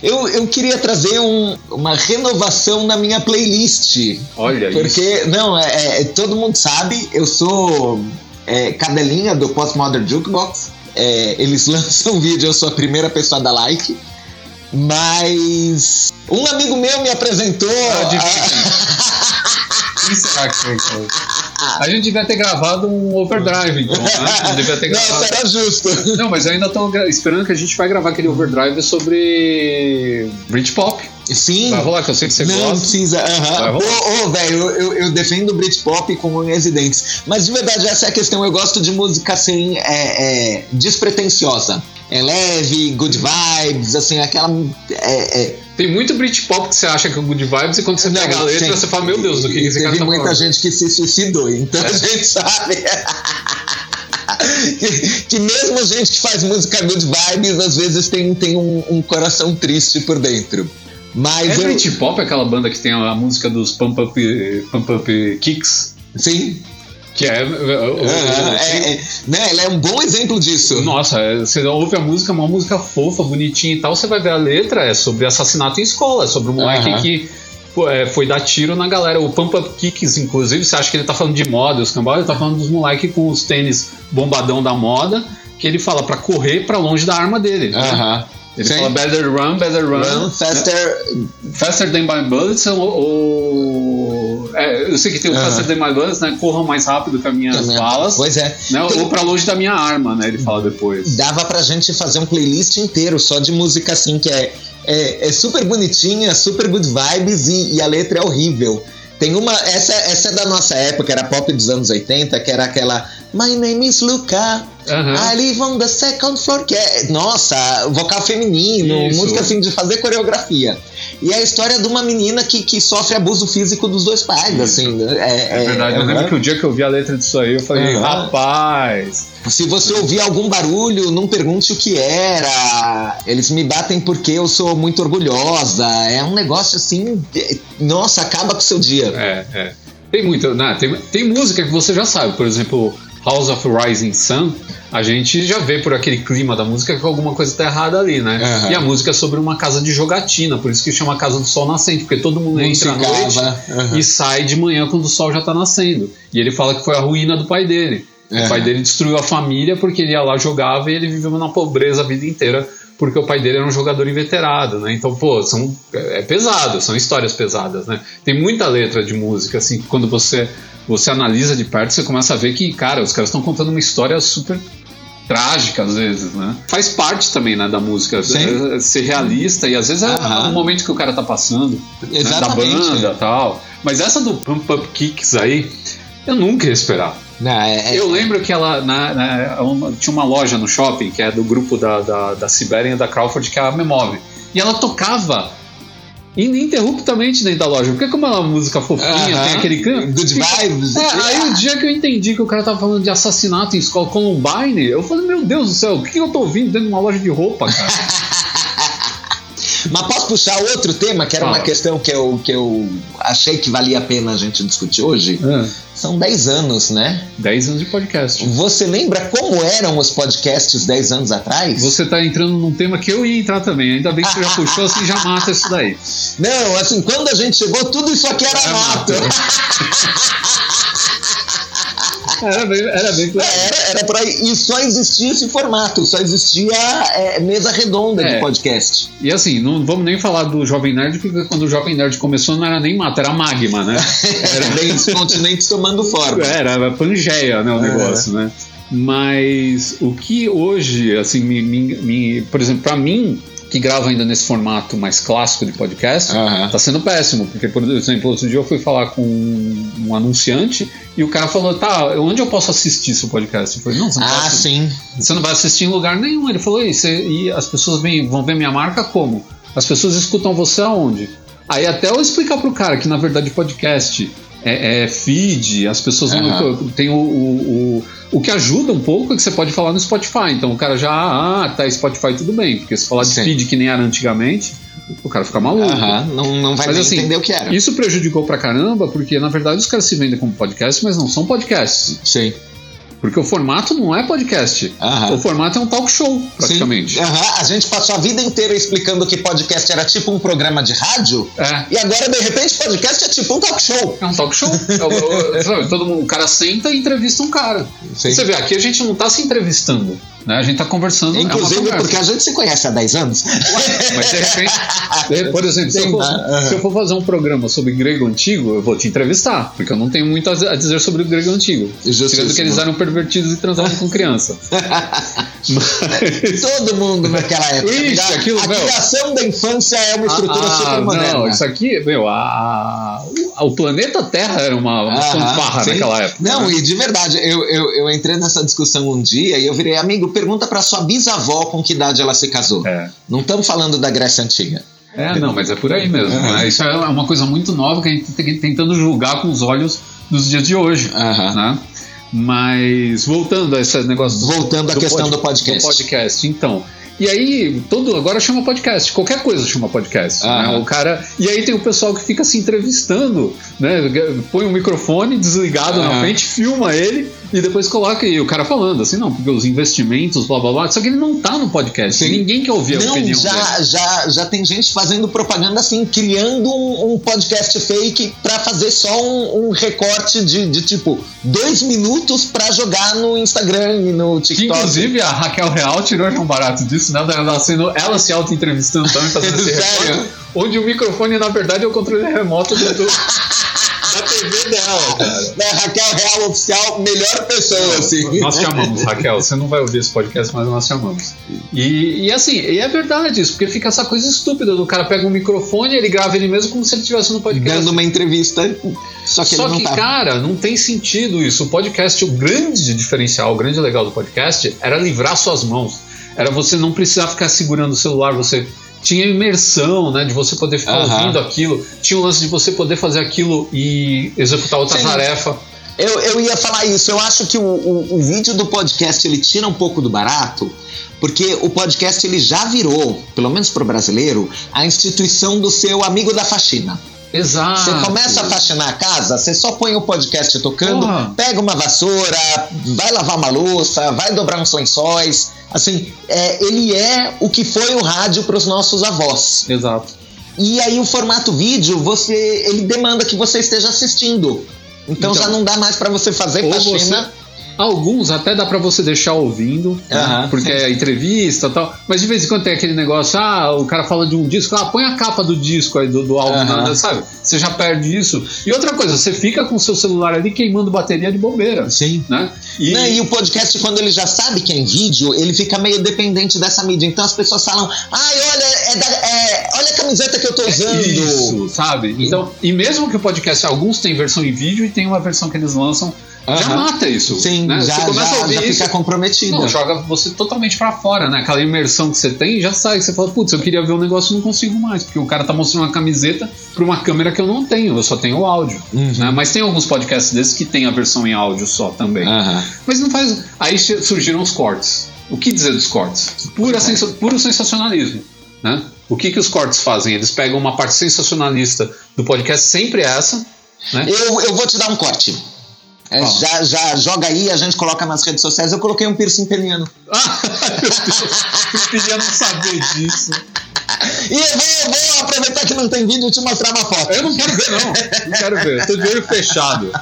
Eu, eu queria trazer um- uma renovação na minha playlist. Olha isso. Porque, não, é, é- todo mundo sabe, eu sou é, cadelinha do Postmodern Jukebox. É, eles lançam vídeo, eu sou a primeira pessoa a dar like. Mas um amigo meu me apresentou. Quem será que foi? A gente devia ter gravado um overdrive, então, né? Não devia ter gravado. era justo. Não, mas ainda tô gra- esperando que a gente vai gravar aquele overdrive sobre Britpop. Sim. Vai rolar, que eu sei que você não gosta. precisa. Vai aham. rolar. Ô, ô, velho, eu, eu, eu defendo o Britpop com unhas e dentes. Mas de verdade, essa é a questão. Eu gosto de música assim, é, é, despretensiosa. É leve, good vibes, assim, aquela. É, é, Tem muito Britpop que você acha que é good vibes e quando você Não, pega a letra sim. você fala, meu Deus, do que, que esse cara tá muita falando? gente que se suicidou, então a gente sabe. que, que mesmo gente que faz música good vibes, às vezes tem, tem um, um coração triste por dentro. Mas É eu. Britpop aquela banda que tem a música dos Pump Up, Pump Up Kicks? Sim. Que é. Aham, é, é, né, ela é um bom exemplo disso. Nossa, é, você ouve a música, uma música fofa, bonitinha e tal, você vai ver a letra, é sobre assassinato em escola, é sobre um moleque que é, foi dar tiro na galera. O Pump Up Kicks, inclusive, você acha que ele tá falando de moda, os cambal, ele tá falando dos moleques com os tênis bombadão da moda, que ele fala pra correr pra longe da arma dele. né? Aham. Ele Sim. fala better run, better run. Run faster. Faster than my bullets ou. ou- é, eu sei que tem o faster than my bullets, né? Corram mais rápido que as minhas Também. balas. Pois é. Né, Tem- ou pra longe da minha arma, né? Ele fala depois. dava pra gente fazer um playlist inteiro só de música assim, que é, é, é super bonitinha, super good vibes e, e a letra é horrível. Tem uma, essa, essa é da nossa época, era pop dos anos 80, que era aquela My name is Luca, Aham. I live on the second floor, que é, nossa, vocal feminino, Isso. música assim de fazer coreografia. E é a história de uma menina que, que sofre abuso físico dos dois pais, Isso. assim. né? É, É verdade, eu aham. lembro que o dia que eu vi a letra disso aí, eu falei, rapaz. Se você ouvir algum barulho, não pergunte o que era. Eles me batem porque eu sou muito orgulhosa. É um negócio assim. é- Nossa, acaba com o seu dia. É, é. Tem muito, né? Tem, tem música que você já sabe, por exemplo, House of Rising Sun, a gente já vê por aquele clima da música que alguma coisa tá errada ali, né? Aham. E a música é sobre uma casa de jogatina, por isso que chama Casa do Sol Nascente, porque todo mundo entra à noite aham. e sai de manhã quando o sol já tá nascendo. E ele fala que foi a ruína do pai dele. O Aham. pai dele destruiu a família porque ele ia lá, jogava e ele viveu na pobreza a vida inteira porque o pai dele era um jogador inveterado, né? Então, pô, são, é pesado, são histórias pesadas, né? Tem muita letra de música, assim, que quando você, você analisa de perto, você começa a ver que, cara, os caras estão contando uma história super trágica às vezes, né? Faz parte também, né, da música, Sim. é, ser realista e às vezes é Aham. o momento que o cara tá passando, né, da banda tal. Mas essa do Pump Up Kicks aí, eu nunca ia esperar. Não, é- é- Eu lembro que ela na- na- uma- tinha uma loja no shopping, que é do grupo da, da, da Sibéria e da Crawford, que é a Memove. E ela tocava ininterruptamente dentro da loja. Porque como é uma música fofinha, Aham. tem aquele canto. Good vibes. É, aí o dia que eu entendi que o cara tava falando de assassinato em escola Columbine, eu falei, meu Deus do céu, o que eu tô ouvindo dentro de uma loja de roupa, cara? Mas posso puxar outro tema, que era uma Fala. questão que eu, que eu achei que valia a pena a gente discutir hoje? São 10 anos, né? 10 anos de podcast. Você lembra como eram os podcasts 10 anos atrás? Você tá entrando num tema que eu ia entrar também. Ainda bem que você já puxou, assim já mata isso daí. Não, assim, quando a gente chegou, tudo isso aqui era mato. mato. Era bem, era bem claro. Era, era por aí. E só existia esse formato, só existia é, mesa redonda É. de podcast. E assim, não vamos nem falar do Jovem Nerd, porque quando o Jovem Nerd começou não era nem mato, era magma, né? Era bem os continentes tomando forma. Era, era Pangeia, né, o É. negócio, né? Mas o que hoje, assim, me, me- me- por exemplo, pra mim, que grava ainda nesse formato mais clássico de podcast, Aham. tá sendo péssimo, porque, por exemplo, outro dia eu fui falar com um, um anunciante e o cara falou, tá, onde eu posso assistir seu podcast? Eu falei, não, você não, vai, Ah, assistir, sim. você não vai assistir em lugar nenhum. Ele falou, e, você- e as pessoas vêm- vão ver minha marca como? As pessoas escutam você aonde? Aí até eu explicar pro cara que, na verdade, podcast é, é feed, as pessoas vão- Aham. tem o, o, o, o que ajuda um pouco é que você pode falar no Spotify. Então o cara já, ah, tá, Spotify tudo bem. Porque se falar de Sim. feed que nem era antigamente, o cara fica maluco. Aham, não, não vai Mas assim, entender o que era. Isso prejudicou pra caramba, porque na verdade os caras se vendem como podcast, mas não são podcasts. Sim. Porque o formato não é podcast. Aham. O formato é um talk show, praticamente. A gente passou a vida inteira explicando que podcast era tipo um programa de rádio. É. E agora, de repente, podcast é tipo um talk show. É um talk show. É o- o- sabe, todo mundo, o cara senta e entrevista um cara. Sim. Você vê, aqui a gente não tá se entrevistando, né? A gente tá conversando. é Inclusive porque a gente se conhece há 10 anos. Mas de repente, por exemplo, se eu, for, aham. se eu for fazer um programa sobre grego antigo, eu vou te entrevistar, porque eu não tenho muito a dizer sobre o grego antigo. Tirando que eles eram pervertidos e transavam com criança. Mas. Todo mundo naquela época. Ixi, a aquilo, a criação da infância é uma estrutura Ah, super moderna. Não, isso aqui, meu, a, o planeta Terra era uma, uma Aham, fanfarra sim. naquela época. Não, né? e de verdade, eu, eu, eu entrei nessa discussão um dia e eu virei, amigo, pergunta pra sua bisavó com que idade ela se casou. É. Não estamos falando da Grécia Antiga. É, não, mas é por aí mesmo. Aham. né? Isso é uma coisa muito nova que a gente tem tentando julgar com os olhos dos dias de hoje. Né? Mas voltando a esse negócio do, Voltando à questão do podcast. do podcast, então. E aí, todo agora chama podcast. Qualquer coisa chama podcast. Aham. né? O cara. E aí tem o pessoal que fica se entrevistando, né? Põe um microfone desligado na Aham. frente, filma ele e depois coloca aí o cara falando assim, não, porque os investimentos, blá blá blá. Só que ele não tá no podcast. Sim. Ninguém quer ouvir a Não, opinião dele. já, já, já tem gente fazendo propaganda assim, criando um, um podcast fake pra fazer só um, um recorte de, de tipo dois minutos pra jogar no Instagram e no Que TikTok. inclusive a Raquel Real tirou já um barato disso, né? Ela, sendo, ela se auto-entrevistando também, fazendo esse Sério? recorte, onde o microfone, na verdade, é o controle remoto do, da TV dela, cara. Né, Raquel Real Oficial, melhor pessoa, assim. Nós chamamos, Raquel. Você não vai ouvir esse podcast, mas nós chamamos. E, e assim, e é verdade isso, porque fica essa coisa estúpida do cara pega um microfone, ele grava ele mesmo como se ele estivesse no podcast. Dando uma entrevista, só que Só ele não que, tá. cara, não tem sentido isso. O podcast, o grande diferencial, o grande legal do podcast era livrar suas mãos. Era você não precisar ficar segurando o celular, você tinha imersão, né? De você poder ficar Aham. ouvindo aquilo. Tinha o lance de você poder fazer aquilo e executar outra Sim. tarefa. Eu, eu ia falar isso. Eu acho que o, o, o vídeo do podcast ele tira um pouco do barato, porque o podcast ele já virou, pelo menos pro brasileiro, a instituição do seu amigo da faxina. Exato. Você começa a faxinar a casa, você só põe o podcast tocando, Porra. pega uma vassoura, vai lavar uma louça, vai dobrar uns lençóis. Assim, é, ele é o que foi o rádio para os nossos avós. Exato. E aí o formato vídeo, você, ele demanda que você esteja assistindo. Então, Então, já não dá mais para você fazer faxina. Alguns até dá pra você deixar ouvindo, né? Porque é entrevista e tal. Mas de vez em quando tem aquele negócio, ah, o cara fala de um disco, ah, põe a capa do disco aí, do, do álbum, né, sabe? Você já perde isso. E outra coisa, você fica com o seu celular ali queimando bateria de bobeira, Sim. né? E, Não, e o podcast, quando ele já sabe que é em vídeo, ele fica meio dependente dessa mídia. Então as pessoas falam, ai, olha, é da- é, camiseta que eu tô usando. Isso, sabe? Então, e mesmo que o podcast, alguns têm versão em vídeo e tem uma versão que eles lançam, já mata isso. Sim, né? já, você começa a já, ouvir já isso, fica comprometido. não, joga você totalmente pra fora, né? Aquela imersão que você tem já sai. Você fala, putz, eu queria ver o negócio e não consigo mais, porque o cara tá mostrando uma camiseta pra uma câmera que eu não tenho, eu só tenho o áudio. Uhum. né? Mas tem alguns podcasts desses que tem a versão em áudio só também. Aham. Mas não faz. Aí surgiram os cortes. O que dizer dos cortes? Pura sensa- puro sensacionalismo. Né? O que, que os cortes fazem? Eles pegam uma parte sensacionalista do podcast, sempre essa. Né? Eu, eu vou te dar um corte. É, já, já joga aí, a gente coloca nas redes sociais. Eu coloquei um piercing peniano. Ah, meu Deus, eu queria não saber disso. E eu vou, vou aproveitar que não tem vídeo e te mostrar uma foto. Eu não quero ver, não. Não quero ver. Eu tô de olho fechado.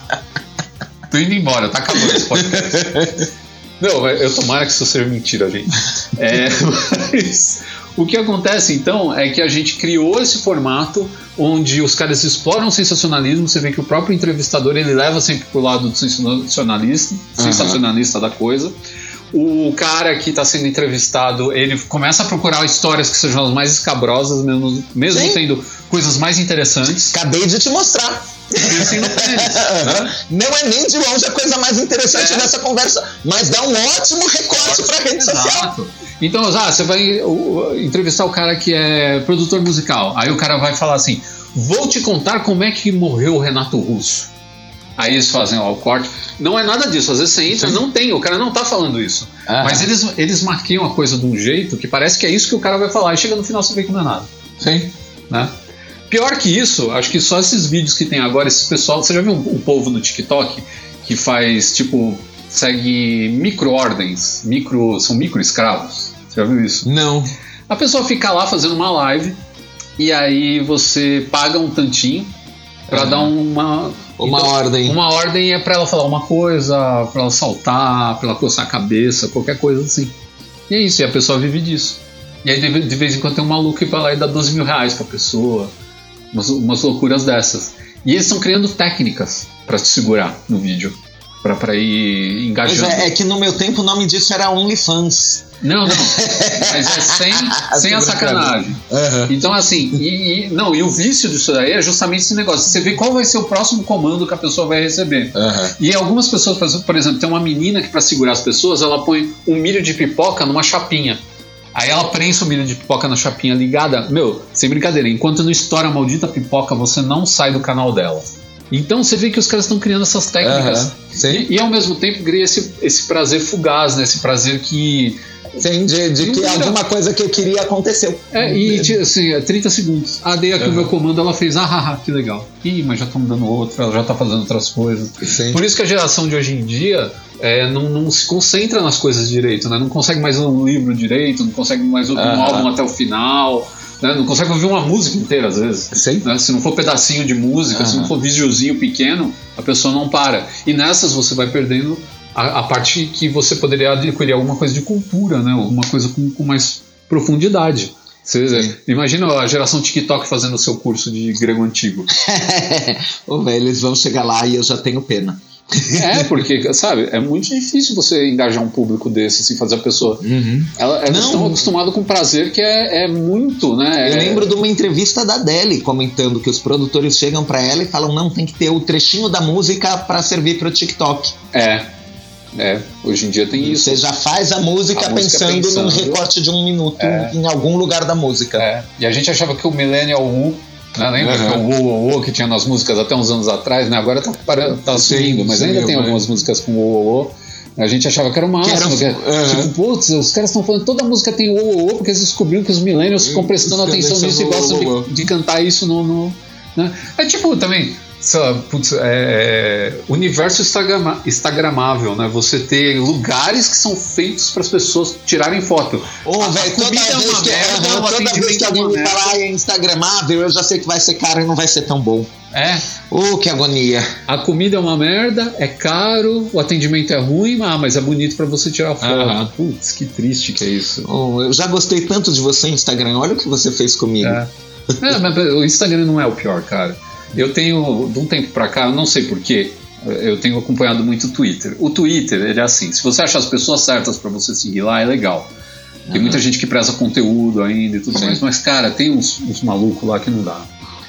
Tô indo embora, tá acabando esse podcast. Não, eu tomara que isso seja mentira, gente. É, mas o que acontece então é que a gente criou esse formato onde os caras exploram o sensacionalismo. Você vê que o próprio entrevistador ele leva sempre pro lado do sensacionalista, sensacionalista da coisa. O cara que está sendo entrevistado, ele começa a procurar histórias que sejam as mais escabrosas, mesmo, mesmo Sim. tendo coisas mais interessantes. Acabei de te mostrar. Piercing no pênis, né? Não é nem de longe a coisa mais interessante É. dessa conversa, mas dá um ótimo recorte pra rede social. Exato. Então, ah, você vai entrevistar o cara que é produtor musical. Aí o cara vai falar assim: Vou te contar como é que morreu o Renato Russo. Aí eles fazem ó, o corte. Não é nada disso. Às vezes você entra, não tem, o cara não tá falando isso. Aham. Mas eles, eles maquiam a coisa de um jeito que parece que é isso que o cara vai falar. E chega no final você vê que não é nada. Sim. né? Pior que isso, acho que só esses vídeos que tem agora, esse pessoal. Você já viu o povo no TikTok que faz, tipo, segue micro-ordens, micro, são micro-escravos? Você já viu isso? Não. A pessoa fica lá fazendo uma live e aí você paga um tantinho pra Uhum. dar uma. Uma ordem. Uma ordem é pra ela falar uma coisa, pra ela saltar, pra ela coçar a cabeça, qualquer coisa assim. E é isso, e a pessoa vive disso. E aí de, de vez em quando tem um maluco que vai lá e dá 12 mil reais pra pessoa. Umas, umas loucuras dessas. E eles estão criando técnicas pra te segurar no vídeo. Pra, pra ir engajando. é, é que no meu tempo o nome disso era OnlyFans. Não, não. Mas é sem, sem a sacanagem. Então, assim, e, e- não, e o vício disso daí é justamente esse negócio. Você vê qual vai ser o próximo comando que a pessoa vai receber. Aham. E algumas pessoas, por exemplo- por exemplo, tem uma menina que, para segurar as pessoas, ela põe um milho de pipoca numa chapinha. Aí ela prensa o milho de pipoca na chapinha ligada. Meu, sem brincadeira, enquanto não estoura a maldita pipoca, você não sai do canal dela. Então você vê que os caras estão criando essas técnicas. Sim. E, e ao mesmo tempo cria esse, esse prazer fugaz, né? Esse prazer que Sim, de, de que alguma coisa que eu queria aconteceu. É, e ti- assim, é 30 segundos. Ah, dei aqui o meu comando, ela fez, ah, haha, que legal. Ih, mas já estamos dando outro, ela já tá fazendo outras coisas. Sim. Por isso que a geração de hoje em dia é, não, não se concentra nas coisas direito, né? Não consegue mais ler um livro direito, não consegue mais ouvir um álbum até o final, né? não consegue ouvir uma música inteira às vezes. Sim. né? Se não for pedacinho de música, se não for videozinho pequeno, a pessoa não para. E nessas você vai perdendo a, a parte que você poderia adquirir alguma coisa de cultura, né? Alguma coisa com, com mais profundidade. Você imagina a geração TikTok fazendo o seu curso de grego antigo. Ô, velho, eles vão chegar lá e eu já tenho pena. É, porque, sabe, é muito difícil você engajar um público desse, assim, fazer a pessoa. Ela, elas Não. estão acostumadas com prazer que é, é muito, né? Eu É- lembro de uma entrevista da Adele comentando que os produtores chegam pra ela e falam: não, tem que ter o trechinho da música pra servir pro TikTok. É. É, hoje em dia tem isso. Você já faz a música, A música pensando, num pensando. recorte de um minuto É. em algum lugar da música. É. E a gente achava que o Millennial Wu, né? Lembra Aham. que o Wu que tinha nas músicas até uns anos atrás, né? Agora tá, para, tá sumindo, mas ainda tem algumas músicas com o Wu. A gente achava que era o máximo. Que era- que- Aham. Tipo, putz, os caras estão falando toda a música tem o Wu, porque eles descobriram que os millennials ficam prestando atenção nisso e gostam de, de cantar isso no. no- né? É tipo também. Sei lá, putz, é, é, universo instagramável, né? Você ter lugares que são feitos para as pessoas tirarem foto. Ô, a velho, toda, é vez uma que, merda, o toda vez que é alguém me falar é Instagramável, eu já sei que vai ser caro e não vai ser tão bom. É, Ô, que agonia. A comida é uma merda, é caro, o atendimento é ruim, ah, mas é bonito pra você tirar foto. Aham. Putz, que triste que é isso. Ô, eu já gostei tanto de você, Instagram. Olha o que você fez comigo. É. É, mas o Instagram não é o pior, cara. Eu tenho, de um tempo pra cá, eu não sei porquê, eu tenho acompanhado muito o Twitter. O Twitter, ele é assim, se você achar as pessoas certas pra você seguir lá, é legal. Tem muita gente que preza conteúdo ainda e tudo Sim. mais. Mas, cara, tem uns, uns malucos lá que não dá.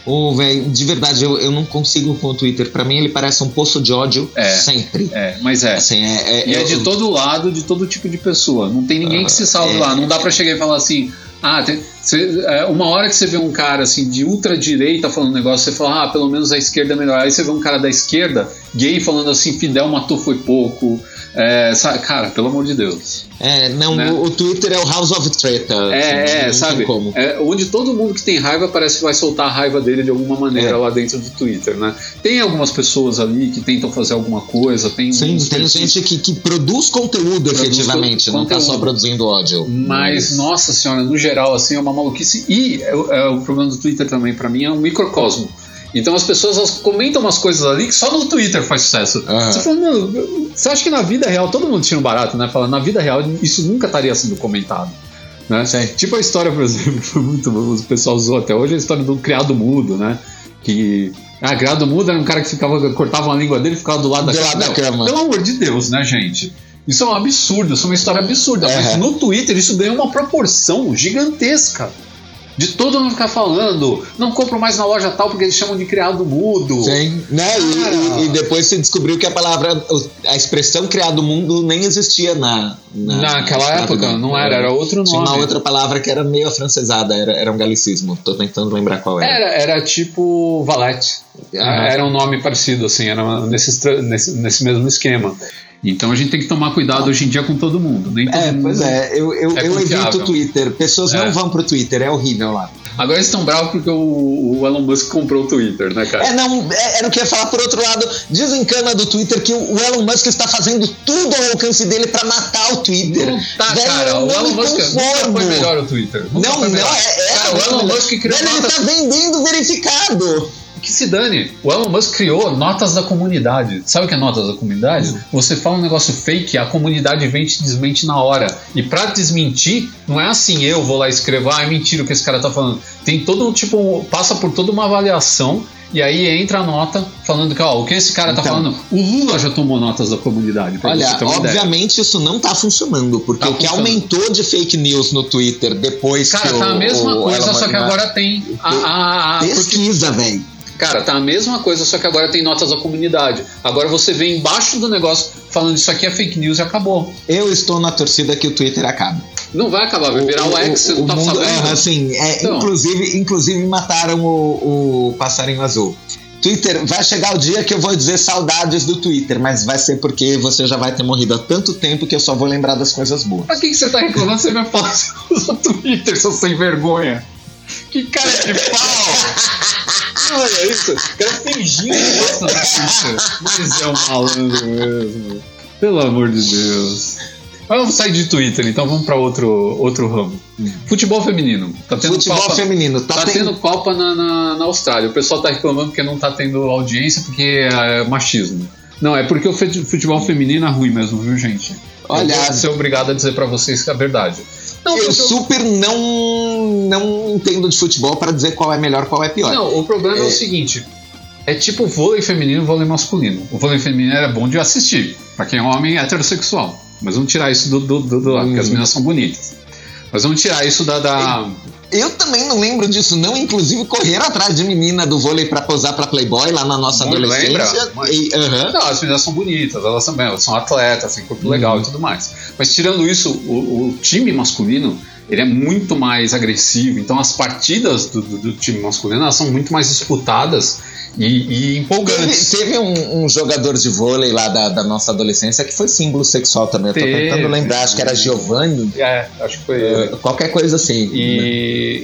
Ô, velho, de verdade, eu, eu não consigo com o Twitter. Pra mim, ele parece um poço de ódio É. sempre. É, mas é. Assim, é, é, E é eu- de todo lado, de todo tipo de pessoa. Não tem ninguém que se salve é. lá. Não dá pra chegar e falar assim. Ah, tem- cê- é, uma hora que você vê um cara assim de ultradireita falando um negócio, você fala, ah, pelo menos a esquerda é melhor. Aí você vê um cara da esquerda, gay, falando assim, Fidel matou foi pouco. É, sabe, cara, pelo amor de Deus. É, não, Né? o, o Twitter é o House of Treta. É, assim, é, tem sabe? como. É, onde todo mundo que tem raiva parece que vai soltar a raiva dele de alguma maneira É. lá dentro do Twitter, né? Tem algumas pessoas ali que tentam fazer alguma coisa, tem Sim, tem gente que, que produz conteúdo Produz efetivamente, não tá conteúdo. só produzindo ódio. Mas, nossa senhora, no geral, assim, é uma maluquice. E é, o- é o problema do Twitter também, pra mim, é um microcosmo. Então as pessoas elas comentam umas coisas ali que só no Twitter faz sucesso. Aham. Você fala, mano, você acha que na vida real, todo mundo tira um barato, né? Fala, na vida real isso nunca estaria sendo comentado. Né? Tipo a história, por exemplo, foi muito o pessoal usou até hoje, a história do criado mudo, né? Que. Ah, criado mudo era um cara que ficava, cortava a língua dele e ficava do lado da Do lado da cama. Pelo amor de Deus, né, gente? Isso é um absurdo, isso é uma história absurda. Mas no Twitter isso ganhou uma proporção gigantesca. De todo mundo ficar falando, não compro mais na loja tal porque eles chamam de criado mudo. Sim, né? E-. E, e depois se descobriu que a palavra, a expressão criado mundo nem existia na, na Naquela na época, não era, era outro Tinha nome. uma outra palavra que era meio afrancesada, era, era um galicismo. Tô tentando lembrar qual era. Era, era tipo Valete. Era um nome parecido, assim, era nesse, nesse, nesse mesmo esquema. Então a gente tem que tomar cuidado hoje em dia com todo mundo. Nem todo É, mundo- pois é, eu, eu, É eu evito o Twitter. Pessoas É. não vão pro Twitter, é horrível lá. Agora eles estão bravos porque o, o Elon Musk comprou o Twitter, né, cara? É, não, é, era o que eu ia falar por outro lado. Desencana do Twitter que o o Elon Musk está fazendo tudo ao alcance dele pra matar o Twitter. Não tá, Velho, cara. O não Elon Musk nunca foi melhor o Twitter. Nunca Não, não, é, é Cara, o Elon Musk criou Velho, ele tá vendendo verificado. Que se dane. O Elon Musk criou notas da comunidade. Sabe o que é notas da comunidade? Você fala um negócio fake, a comunidade vem e te desmente na hora. E pra desmentir, não é assim, eu vou lá e escrevo, ah, é mentira o que esse cara tá falando. Tem todo um tipo, passa por toda uma avaliação. E aí entra a nota falando que, ó, o que esse cara tá Então. falando? O Lula já tomou notas da comunidade. Olha, uma ideia. obviamente isso não tá funcionando, porque Tá o que aumentou de fake news no Twitter depois Cara, que tá o, a mesma coisa, só que agora tem a. a, a porque- Pesquisa, velho. Cara, tá a mesma coisa, só que agora tem notas da comunidade. Agora você vê embaixo do negócio falando isso aqui é fake news e acabou. Eu estou na torcida que o Twitter acabe. Não vai acabar, vai virar o, X, você não tá mundo- sabendo. é, assim, é, Então. inclusive, inclusive mataram o, o passarinho azul. Twitter, vai chegar o dia que eu vou dizer saudades do Twitter, mas vai ser porque você já vai ter morrido há tanto tempo que eu só vou lembrar das coisas boas. Pra que, que você tá reclamando? Você vai falar usa Twitter, seu sem vergonha. Que cara de pau! Olha isso, o cara fingindo que gosta. Mas é um malandro mesmo. Pelo amor de Deus. Vamos sair de Twitter, então vamos pra outro, outro ramo. Futebol feminino. Tá tendo Futebol Copa- feminino, tá, Tá tendo- tendo Copa na, na, na Austrália. O pessoal tá reclamando porque não tá tendo audiência porque é machismo. Não, é porque o fute- futebol feminino é ruim mesmo, viu, gente? Olha- eu vou ser obrigado a dizer pra vocês que é a verdade. Não, Eu porque o- super não, não entendo de futebol para dizer qual é melhor, qual é pior. não, o problema é. o É. seguinte: é tipo vôlei feminino e vôlei masculino. O vôlei feminino era bom de assistir, pra quem é homem heterossexual. Mas vamos tirar isso do, do, do, do lado, porque as Uhum. meninas são bonitas. Mas vamos tirar isso da. da... Eu também não lembro disso, não. Inclusive, correram atrás de menina do vôlei pra posar pra Playboy lá na nossa Não adolescência. Mas- E, aham. Não, as meninas são bonitas, elas são, elas são atletas, têm corpo legal e tudo mais. Mas tirando isso, o, o time masculino ele é muito mais agressivo. Então as partidas do, do- do time masculino elas são muito mais disputadas e, e Teve, empolgantes. teve um, um jogador de vôlei lá da, da nossa adolescência que foi símbolo sexual também. Eu tô Teve. tentando lembrar, acho que era Giovanni, É, acho que foi eh, qualquer coisa assim. E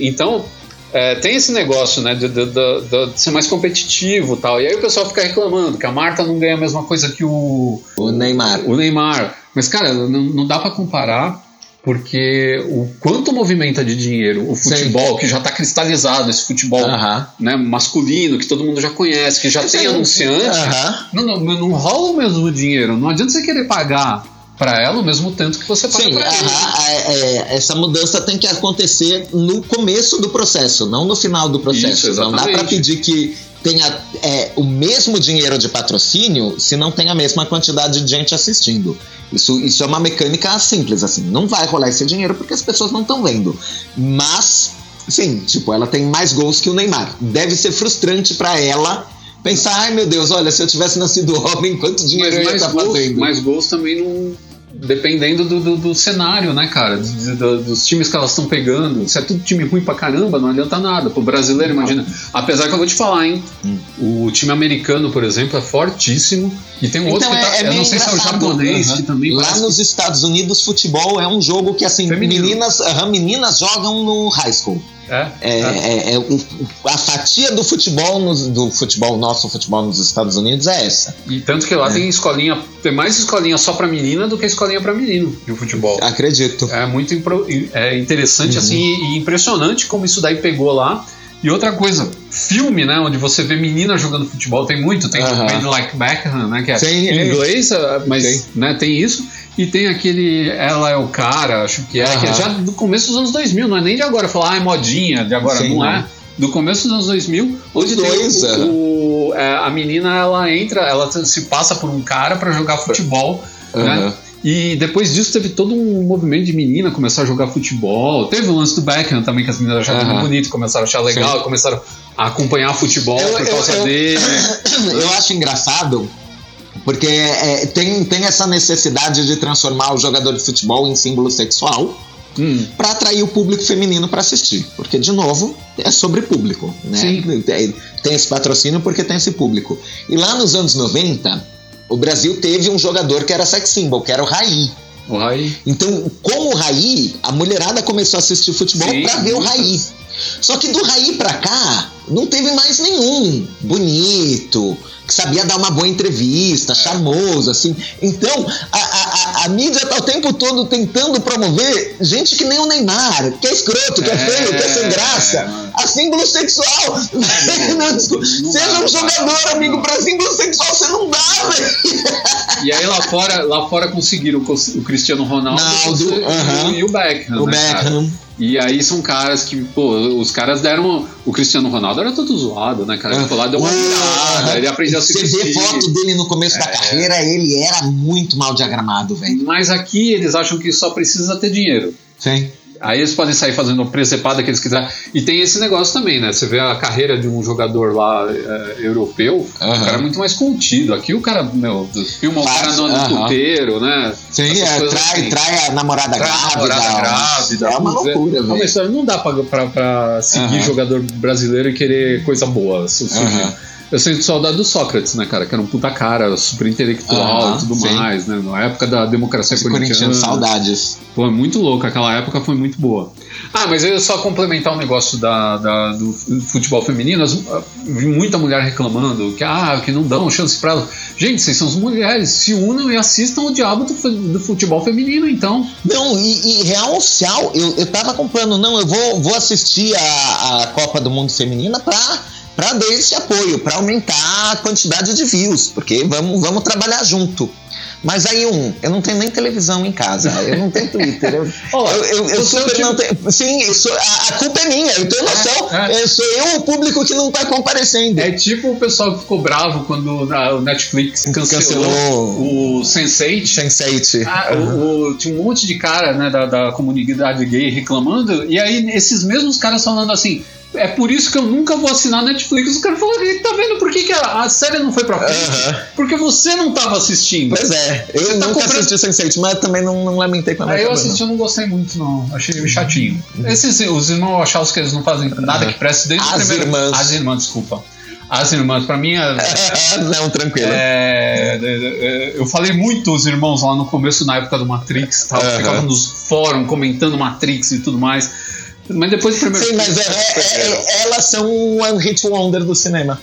então é, tem esse negócio, né, de, de- de- de- ser mais competitivo, e tal. E aí o pessoal fica reclamando que a Marta não ganha a mesma coisa que o O Neymar. o Neymar. Mas, cara, não, não dá pra comparar, porque o quanto movimenta de dinheiro o futebol, que já tá cristalizado, esse futebol Aham. né, masculino, que todo mundo já conhece, que já tem anunciante, Aham. não, não, não rola o mesmo dinheiro. Não adianta você querer pagar pra ela o mesmo tanto que você paga Sim, pra ele. aham, é, essa mudança tem que acontecer no começo do processo, não no final do processo. Isso, não dá para pedir que tenha é, o mesmo dinheiro de patrocínio se não tem a mesma quantidade de gente assistindo. Isso, isso é uma mecânica simples, assim. Não vai rolar esse dinheiro porque as pessoas não estão vendo. Mas, sim, tipo, ela tem mais gols que o Neymar. Deve ser frustrante para ela pensar, ai meu Deus, olha, se eu tivesse nascido homem, quanto dinheiro Mas eu ia estar gols, fazendo? mais gols também não. Dependendo do, do, do cenário, né, cara? De- de- dos times que elas estão pegando. Se é tudo time ruim pra caramba, não adianta nada. Pro brasileiro, imagina. Apesar que eu vou te falar, hein? Hum. O time americano, por exemplo, é fortíssimo. E tem um outro Então que tá. é, é eu não sei se é o japonês, Aham. que também Lá nos Estados Unidos, futebol é um jogo que, assim, Feminino. meninas, aham, meninas jogam no high school. É, É, é. é- é o- a fatia do futebol, nos- do futebol, nosso futebol nos Estados Unidos é essa. E tanto que lá É. tem escolinha. Tem mais escolinha só pra menina do que escolinha pra menino de futebol. Acredito. É muito impro- é interessante Uhum. assim e impressionante como isso daí pegou lá. E outra coisa, filme, né, onde você vê menina jogando futebol, tem muito, tem Aham. Made Like Beckham, né, que é Sim, em é. inglês, ah, mas Sim. né, tem isso. E tem aquele Ela é o cara, acho que é, que é já do começo dos anos 2000, não é nem de agora, falar ah, é modinha, de agora, Sim, não, não. é. Do começo dos anos 2000, Os onde tem dois, o, aham. o- é, a menina, ela entra, ela se passa por um cara pra jogar futebol, né? E depois disso teve todo um movimento de menina começar a jogar futebol. Teve o lance do Beckham também, que as meninas acharam muito bonito, começaram a achar legal, começaram a acompanhar futebol Eu- por eu- causa eu- dele. Eu acho engraçado porque é, tem, tem essa necessidade de transformar o jogador de futebol em símbolo sexual Hum, para atrair o público feminino para assistir. Porque, de novo, é sobre público. Né? Sim. Tem, tem esse patrocínio porque tem esse público. E lá nos anos 90, o Brasil teve um jogador que era sex symbol, que era o Raí. o Rai. Então, com o Raí, a mulherada começou a assistir futebol pra ver o. Raí. Só que do Raí pra cá, não teve mais nenhum bonito, que sabia dar uma boa É. entrevista, charmoso, assim. Então, a, a, a- a mídia tá o tempo todo tentando promover gente que nem o Neymar, que é escroto, que é, É, feio, que é sem graça. é. A símbolo sexual. Não Seja dá, um jogador, amigo, pra símbolo sexual você não dá, velho. E aí lá fora, lá fora conseguiram o Cristiano Ronaldo Ronaldo, e o- aham. e o Beckham. O né, cara? E aí são caras que, pô, os caras deram. O Cristiano Ronaldo era todo zoado, né, cara? Ele foi lá, deu uma virada, ele aprendeu a se Você vê foto dele no começo da É. carreira, ele era muito mal diagramado, velho. Mas aqui eles acham que só precisa ter dinheiro. Sim. Aí eles podem sair fazendo a presepada que eles quiserem. E tem esse negócio também, né? Você vê a carreira de um jogador lá é, europeu, Aham. o cara é muito mais contido. Aqui o cara, meu, filma o cara no, puteiro, né? Sim, é, trai, assim. trai a namorada Trai a grávida. namorada grávida. É uma loucura, É uma velho. história. Não dá pra, pra, pra seguir Aham. jogador brasileiro e querer coisa boa. su- surgir. Eu sinto saudade do Sócrates, né, cara? Que era um puta cara, super intelectual Aham, e tudo sim. mais, né? Na época da democracia Esse corintiana. saudades. Pô, é muito louco. Aquela época foi muito boa. Ah, mas eu ia só complementar o negócio da, da- do futebol feminino. As- vi muita mulher reclamando que, ah, que não dão chance pra elas. Gente, vocês são as mulheres. Se unam e assistam o diabo do, do futebol feminino, então. Não, e, e real oficial, eu, eu tava comprando, não, eu vou, vou assistir a, a Copa do Mundo Feminina pra, pra dar esse apoio, pra aumentar a quantidade de views, porque vamos, vamos trabalhar junto. Mas aí, um, eu não tenho nem televisão em casa, eu não tenho Twitter. Eu, lá, eu, eu, eu é super não tenho. Sim, sou- a, a culpa é minha, eu tenho noção. é. Eu sou eu o público que não tá comparecendo. É tipo o pessoal que ficou bravo quando a- o Netflix cancelou, Cancelou. o Sense8. Sense8. Ah, o- o- tinha um monte de cara né, da, da comunidade gay reclamando, e aí esses mesmos caras falando assim. É por isso que eu nunca vou assinar Netflix. Os caras falaram, tá vendo por que, que a, a série não foi pra frente? Porque você não tava assistindo. Pois é, eu Você tá nunca comprando- assisti Sense8, mas também não, não lamentei com a Aí eu cabana, assisti, eu não gostei muito, não. Achei chatinho. Esses, os irmãos Wachowski, eles não fazem nada que preste desde o As primeiro... irmãs. As irmãs, desculpa. As irmãs, pra mim, é, não, tranquilo. é, é, é, eu falei muito os irmãos lá no começo, na época do Matrix, tal, Aham. ficava nos fóruns comentando Matrix e tudo mais. Mas depois do primeiro Sim, mas é- é- é- elas são um one hit wonder do cinema.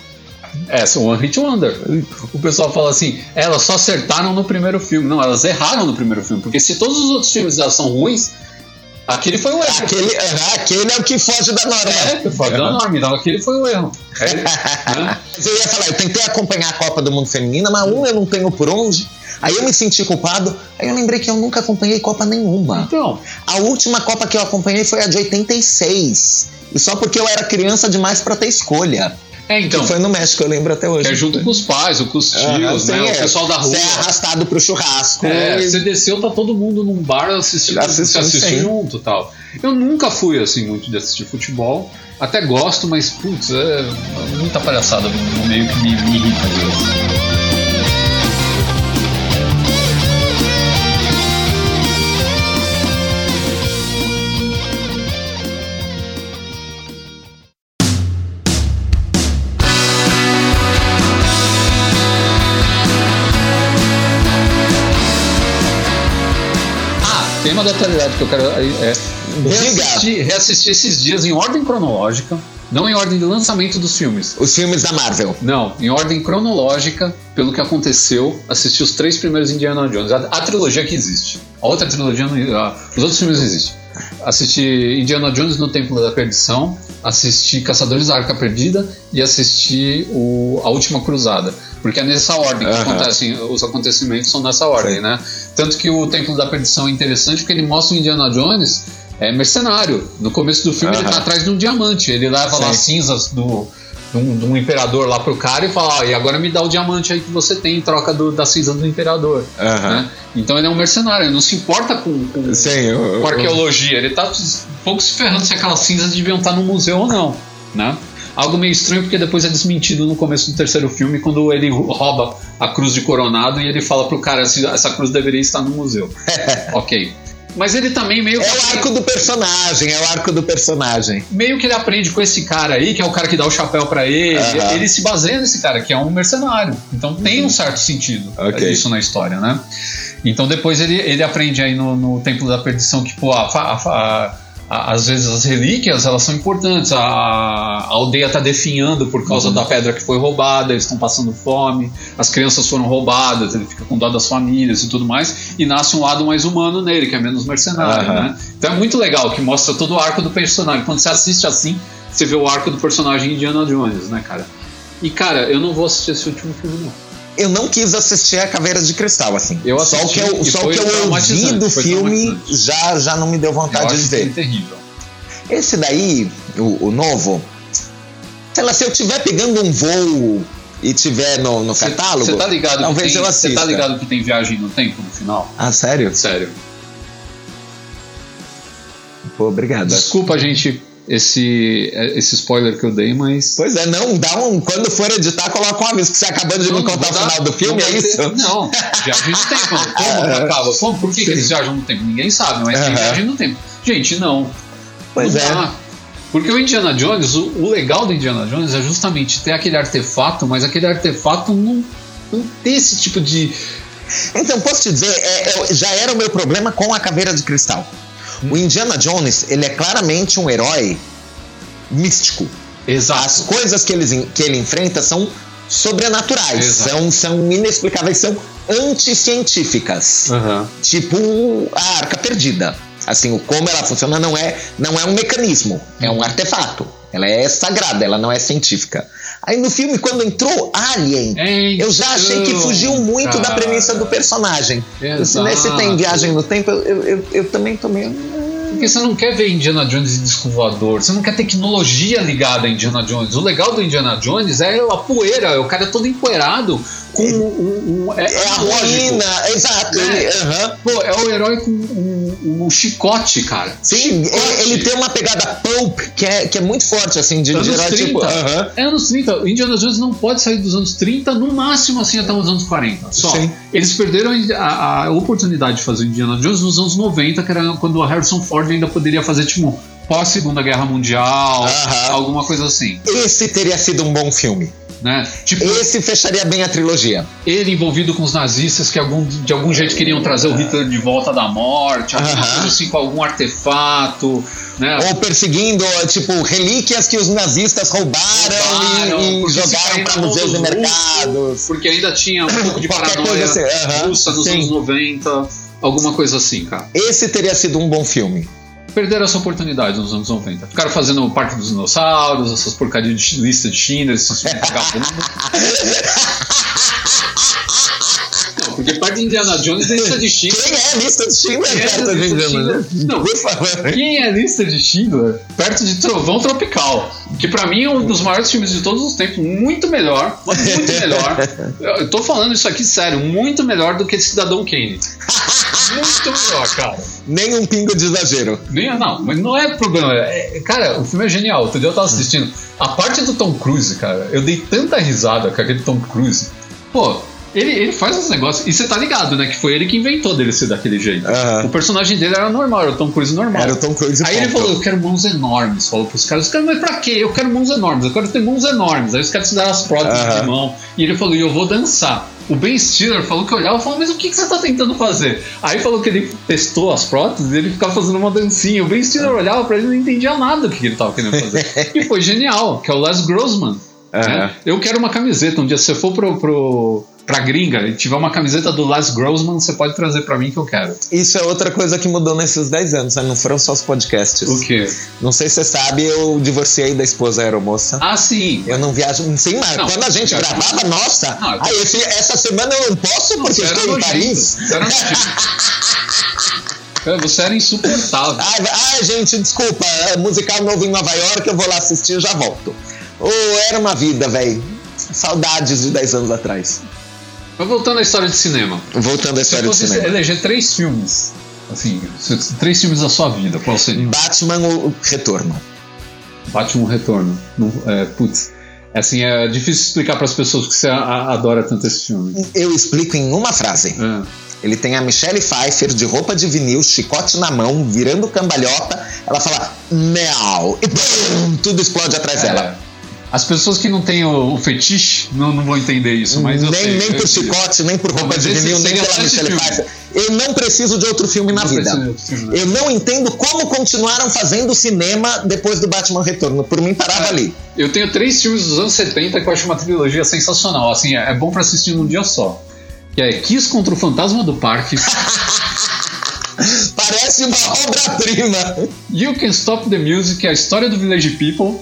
É, são One Hit Wonder. O pessoal fala assim, elas só acertaram no primeiro filme. Não, elas erraram no primeiro filme. Porque se todos os outros filmes delas são ruins, aquele foi o erro. Aquele, aham, aquele é o que foge da norma. É, foi da norma, então aquele foi o erro. É, né? Eu ia falar, eu tentei acompanhar a Copa do Mundo Feminina, mas um eu não tenho por onde. Aí eu me senti culpado. Aí eu lembrei que eu nunca acompanhei Copa nenhuma. Então, A última Copa que eu acompanhei foi a de 86. E só porque eu era criança demais pra ter escolha. É, então. Que foi no México, eu lembro até hoje. É junto com os pais, ou com os tios, Aham, né? sim, o é. pessoal da rua. Você é arrastado pro churrasco. É, e- você desceu, tá todo mundo num bar assistindo, Assistindo, sim. junto e tal. Eu nunca fui assim muito de assistir futebol. Até gosto, mas putz, é muita palhaçada meio que me, me irrita Tema da atualidade que eu quero é reassistir, reassistir esses dias em ordem cronológica, não em ordem de lançamento dos filmes. Os filmes da Marvel. Não, em ordem cronológica, pelo que aconteceu, assisti os três primeiros Indiana Jones. A, a trilogia que existe. A outra trilogia, não, a- os outros filmes não existem. Assisti Indiana Jones no Templo da Perdição, assisti Caçadores da Arca Perdida e assisti o, A Última Cruzada. Porque é nessa ordem que Aham. acontecem, os acontecimentos são nessa ordem, Sim. né? Tanto que o Templo da Perdição é interessante porque ele mostra o Indiana Jones é mercenário. No começo do filme ele Aham. tá atrás de um diamante. Ele leva lá Sim. as cinzas do, de, um, de um imperador lá pro cara e fala: ó, e agora me dá o diamante aí que você tem em troca do, da cinza do imperador. Né? Então ele é um mercenário, ele não se importa com, com, Sim, o- com arqueologia. Ele tá um pouco se ferrando se aquelas cinzas deviam estar no museu ou não. Né? Algo meio estranho porque depois é desmentido no começo do terceiro filme quando ele rouba a cruz de coronado e ele fala pro cara essa cruz deveria estar no museu. ok. Mas ele também meio É que o arco do personagem, é o arco do personagem. meio que ele aprende com esse cara aí, que é o cara que dá o chapéu pra ele. Aham. Ele se baseia nesse cara, que é um mercenário. Então tem um certo sentido Ok. isso na história, né? Então depois ele, ele aprende aí no, no Templo da Perdição que, pô, a, a a- às vezes as relíquias elas são importantes. A, a aldeia tá definhando por causa Uhum. da pedra que foi roubada, eles estão passando fome, as crianças foram roubadas, ele fica com dó das famílias e tudo mais, e nasce um lado mais humano nele, que é menos mercenário, Aham. né? Então é muito legal que mostra todo o arco do personagem. Quando você assiste assim, você vê o arco do personagem Indiana Jones, né, cara? E cara, eu não vou assistir esse último filme, não. Eu não quis assistir a Caveira de Cristal, assim. Eu só o assisti que eu, só o que eu ouvi do filme já, já não me deu Eu vontade de ver. terrível. Esse daí, o, o novo, sei lá, se eu tiver pegando um voo e tiver no, no Cê- catálogo, Você tá ligado que talvez tem, eu Você tá ligado que tem viagem no tempo no final? Ah, sério? Sério. Pô, obrigado. Desculpa, gente, esse, esse spoiler que eu dei, mas. Pois é, não, dá um. Quando for editar, coloca um aviso que você acabando de Não, me contar o final do filme, é ter- isso? Não, viagem no tempo. Como que acaba? Como, por que, que eles viajam no tempo? Ninguém sabe, mas tem Aham. viagem no tempo. Gente, não. Pois não é. dá. Porque o Indiana Jones, o, o legal do Indiana Jones é justamente ter aquele artefato, mas aquele artefato não, não ter esse tipo de. Então, posso te dizer, é- é- já era o meu problema com a Caveira de Cristal. O Indiana Jones, ele é claramente um herói místico. Exato. As coisas que ele, que ele enfrenta são sobrenaturais, Exato. são, são inexplicáveis, são anticientíficas. Aham. Tipo a arca perdida. Assim, o como ela funciona não é, não é um mecanismo, é um artefato. Ela é sagrada, ela não é científica. Aí no filme, quando entrou Alien, É, eu já achei que então, fugiu muito da cara. premissa do personagem. Se Exato. nesse tem viagem no tempo, eu, eu, eu, eu também tô meio. Porque você não quer ver Indiana Jones em disco voador, você não quer tecnologia ligada a Indiana Jones. O legal do Indiana Jones é a poeira, o cara é todo empoeirado com um. um- é, É a analógico. ruína, exato. É. Pô, é o herói com um, um chicote, cara. Sim, Chicote. ele, tem uma pegada pulp que é, que é muito forte, assim, de, de Anos herói 30. tipo. É anos 30. O Indiana Jones não pode sair dos anos 30, no máximo assim até os anos 40. Só. Sim. Eles perderam a, a oportunidade de fazer o Indiana Jones nos anos 90, que era quando o Harrison Ford ainda poderia fazer, tipo, pós Segunda Guerra Mundial, alguma coisa assim. Esse teria sido um bom filme. Né? Tipo, Esse fecharia bem a trilogia. ele envolvido com os nazistas que algum, de algum jeito queriam trazer o Hitler de volta da morte, coisa assim, com algum artefato, né? Ou perseguindo, tipo, relíquias que os nazistas roubaram, Roubaram, e, e jogaram para museus e dos mercados. Porque ainda tinha um pouco de paranoia assim, aham, russa nos sim. anos 90, alguma coisa assim, cara. Esse teria sido um bom filme. Perderam essa oportunidade nos anos 90. Ficaram fazendo o Parque dos Dinossauros, essas porcarias de lista de Schindler, esses vagabundos. Porque perto de Indiana Jones é lista de Schindler. Quem é a lista de Schindler Quem é perto a de lista de Indiana? Não. Por favor. Quem é a lista de Schindler? Perto de Trovão Tropical. Que pra mim é um dos maiores filmes de todos os tempos. Muito melhor. mas Muito melhor. Eu eu tô falando isso aqui sério. Muito melhor do que Cidadão Kane. Muito melhor, cara. Nem um pingo de exagero. Nem, não, mas não é problema. É- cara, o filme é genial. Outro dia eu tava assistindo. A parte do Tom Cruise, cara, eu dei tanta risada com aquele Tom Cruise. Pô, ele, ele faz uns negócios. E você tá ligado, né? Que foi ele que inventou dele ser daquele jeito. O personagem dele era normal, era o Tom Cruise normal. Era o Tom Cruise. Aí ele ponto. falou, eu quero mãos enormes. Falou pros caras, os caras, mas pra quê? Eu quero mãos enormes, eu quero ter mãos enormes. Aí os caras se deram as próteses de mão. E ele falou, e eu vou dançar. O Ben Stiller falou que olhava e falou, mas o que, que você tá tentando fazer? Aí falou que ele testou as próteses e ele ficava fazendo uma dancinha. O Ben Stiller olhava pra ele e não entendia nada do que ele tava querendo fazer. e foi genial, que é o Les Grossman. né? Eu quero uma camiseta. Um dia, se você for pro, pro, pra gringa e tiver uma camiseta do Les Grossman, você pode trazer pra mim que eu quero. Isso é outra coisa que mudou nesses 10 anos, né? Não foram só os podcasts. O quê? Não sei se você sabe, eu divorciei da esposa aeromoça. Ah, sim. Eu não viajo sem mais. Não, Quando a gente gravava, nossa, Não, eu- aí esse- essa semana eu não posso porque estou em nojento. Paris. Você era nojento. É, Você era insuportável. Ai, ai, gente, desculpa, é musical novo em Nova York, eu vou lá assistir e já volto. Oh, era uma vida, velho. Saudades de 10 anos atrás. Mas voltando à história de cinema. Voltando à Se história fosse cinema. eleger três filmes, assim, se- três filmes da sua vida, qual seria? Batman, o Retorno. Batman Retorno. Não, é, putz. Assim, é difícil explicar para as pessoas que você adora tanto esse filme. Eu explico em uma frase. É. Ele tem a Michelle Pfeiffer de roupa de vinil, chicote na mão, virando cambalhota. Ela fala, meow, e pum, tudo explode atrás dela. É. As pessoas que não têm o, o fetiche não, não vão entender isso, mas eu nem sei, nem por chicote, nem por roupa de vinil, nem pela Michelle. Eu não preciso de outro filme na Não vida. filme, né? Eu não entendo como continuaram fazendo cinema depois do Batman Retorno. Por mim, parava ali. Eu tenho três filmes dos anos 70 que eu acho uma trilogia sensacional. Assim, é é bom pra assistir num dia só. Que é Kiss contra o Fantasma do Parque, Parece uma obra-prima. You Can Stop the Music, a história do Village People.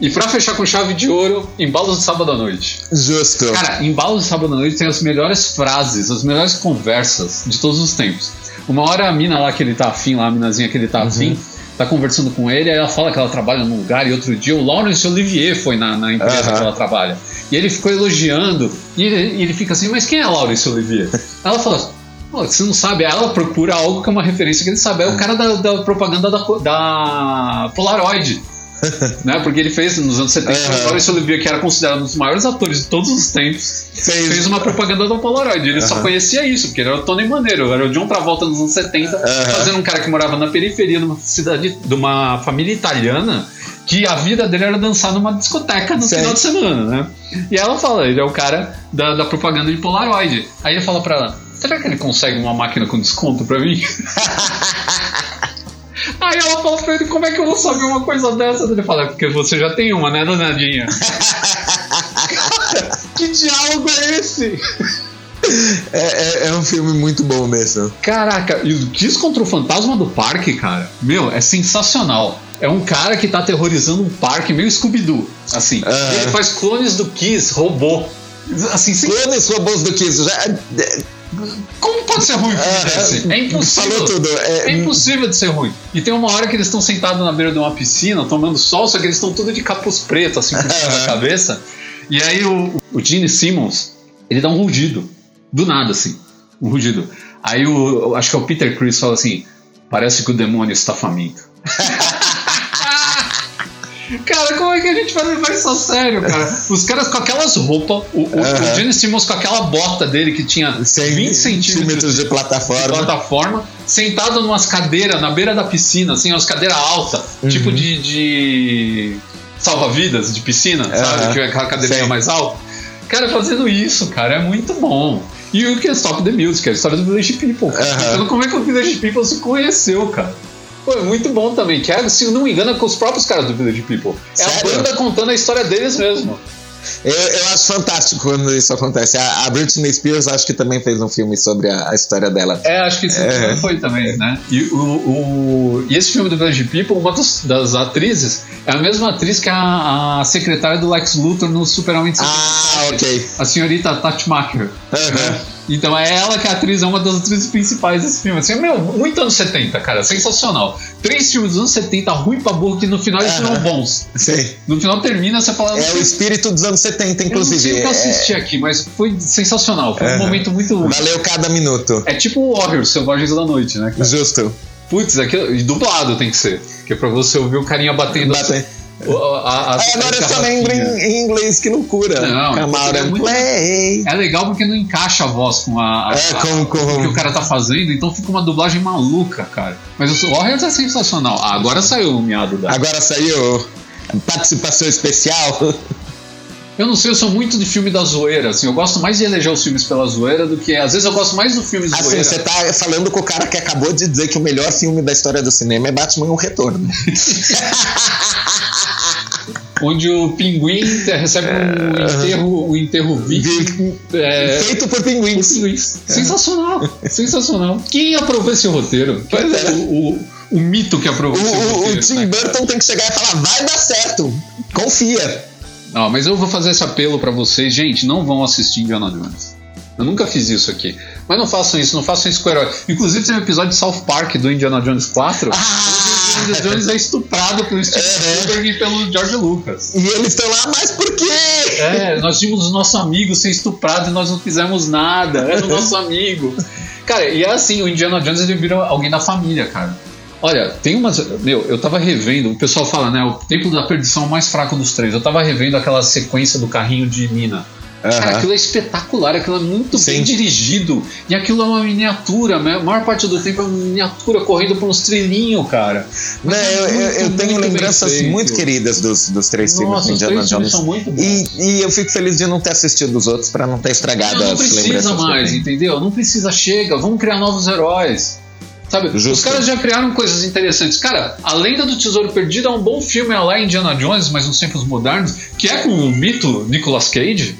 E pra fechar com chave de ouro, Embalos de Sábado à Noite. Justo. Cara, Embalos de Sábado à Noite tem as melhores frases, as melhores conversas de todos os tempos. Uma hora a mina lá que ele tá afim, lá a minazinha que ele tá afim, tá conversando com ele, aí ela fala que ela trabalha num lugar, e outro dia o Laurence Olivier foi na, na empresa Aham. que ela trabalha. E ele ficou elogiando, e ele, e ele fica assim, mas quem é Laurence Olivier? ela fala, "Pô, você não sabe, ela procura algo que é uma referência que ele sabe, é o cara da, da propaganda da, da Polaroid. né? Porque ele fez nos anos 70, Aham. o Laurence Olivier, que era considerado um dos maiores atores de todos os tempos, Fez. fez uma propaganda da Polaroid. Ele só conhecia isso, porque ele era o Tony Maneiro, era o John Travolta nos anos 70, Aham. fazendo um cara que morava na periferia de uma cidade, de uma família italiana, que a vida dele era dançar numa discoteca no Sim. final de semana, né? E ela fala, ele é o cara da, da propaganda de Polaroid. Aí ele fala pra ela, será que ele consegue uma máquina com desconto pra mim? Aí ela fala pra ele, como é que eu vou saber uma coisa dessa? Ele fala, é porque você já tem uma, né, danadinha? que diálogo é esse? É, é- é um filme muito bom mesmo. Caraca, e o Kiss contra o Fantasma do Parque, cara, meu, é sensacional. É um cara que tá aterrorizando um parque meio Scooby-Doo, assim. E ele faz clones do Kiss, robô. Assim, sem- Clones robôs do Kiss. Já, como pode ser ruim um filme Aham. desse? É impossível. Falou tudo. É- É impossível de ser ruim. E tem uma hora que eles estão sentados na beira de uma piscina, tomando sol, só que eles estão tudo de capuz preto, assim, por cima da cabeça. E aí o, o Gene Simmons, ele dá um rugido. Do nada, assim. Um rugido. Aí o, eu acho que é o Peter Chris fala assim: parece que o demônio está faminto. Cara, como é que a gente vai levar isso a sério, cara? Os caras com aquelas roupas, o, o, Aham. o Gene Simmons com aquela bota dele que tinha 100 20 centímetros de de plataforma. plataforma, sentado numas cadeiras na beira da piscina, assim, umas cadeiras altas, Uhum. tipo de, de salva-vidas de piscina, sabe? Aham. Que é aquela cadeirinha mais alta. Cara, fazendo isso, cara, é muito bom. E o que é Stop the Music, é a história do Village People. Então, como é que o Village People se conheceu, cara? Pô, é muito bom também. Que é, se não me engano, é com os próprios caras do Village People. É Sério? a banda contando a história deles mesmo. Eu, eu acho fantástico quando isso acontece. A, a Britney Spears acho que também fez um filme sobre a, a história dela. É, acho que isso É. foi também, né? E, o, o- e esse filme do Village People, uma das, das atrizes é a mesma atriz que a, a secretária do Lex Luthor no Super-Homem de Ah, 77. ok. A senhorita Tati Macker. Aham. Então é ela que é a atriz, é uma das atrizes principais desse filme. Assim, meu, muito anos 70, cara, sensacional. Três filmes dos anos 70, ruim pra burro, que no final eles são bons. Sim. No final termina, você fala. É o espírito dos anos 70, inclusive. Eu não sei o que eu assisti é... aqui, mas foi sensacional. Foi um momento muito. Valeu cada minuto. É tipo Warriors, Selvagens da Noite, né? Cara? Justo. Putz, aquilo, e dublado tem que ser. Que é pra você ouvir o carinha batendo. Batendo. A, a, é, agora eu só lembro em, em, inglês, que loucura. Não, Camara é, muito, play. é legal porque não encaixa a voz com a, a, é, com, com... o que o cara tá fazendo, então fica uma dublagem maluca, cara. Mas o Warriors é sensacional. Ah, agora saiu o miado da. Agora saiu participação especial. Eu não sei, eu sou muito de filme da zoeira, assim. Eu gosto mais de eleger os filmes pela zoeira do que. Às vezes eu gosto mais do filme assim, zoeira. Você tá falando com o cara que acabou de dizer que o melhor filme da história do cinema é Batman o Retorno. onde o pinguim recebe um enterro, um enterro vítima. É, feito por pinguins. Por pinguins. Sensacional, sensacional. Quem aprovou esse roteiro? Pois é. O, o, o, mito que aprovou o, esse roteiro. O Tim né? Burton tem que chegar e falar: vai dar certo, confia. Não, mas eu vou fazer esse apelo para vocês. Gente, não vão assistir Indiana Jones. Eu nunca fiz isso aqui. Mas não façam isso, não façam isso com o herói. Inclusive tem um episódio de South Park do Indiana Jones 4. Ah! O Indiana Jones é estuprado pelo Steve Spielberg e pelo George Lucas. E eles estão lá, mas por quê? É, nós vimos o nosso amigo ser estuprado e nós não fizemos nada. Era o nosso amigo. Cara, e é assim, o Indiana Jones ele vira alguém da família, cara. Olha, tem umas. Meu, eu tava revendo, o pessoal fala, né? O Templo da Perdição é o mais fraco dos três. Eu tava revendo aquela sequência do carrinho de mina. Uhum. Cara, aquilo é espetacular, aquilo é muito Sim. bem dirigido. E aquilo é uma miniatura, né? a maior parte do tempo é uma miniatura correndo por uns trilhinhos, cara. Não, é eu, muito, eu, tenho lembranças muito queridas dos, dos três Nossa, filmes de Indiana Jones. São muito bons. E, e, eu fico feliz de não ter assistido os outros para não ter estragado não, não as lembranças. Não precisa mais, entendeu? Não precisa, chega. Vamos criar novos heróis. Sabe? Justo. Os caras já criaram coisas interessantes. Cara, A Lenda do Tesouro Perdido é um bom filme é lá Indiana Jones, mas nos tempos modernos, que é com o mito Nicolas Cage.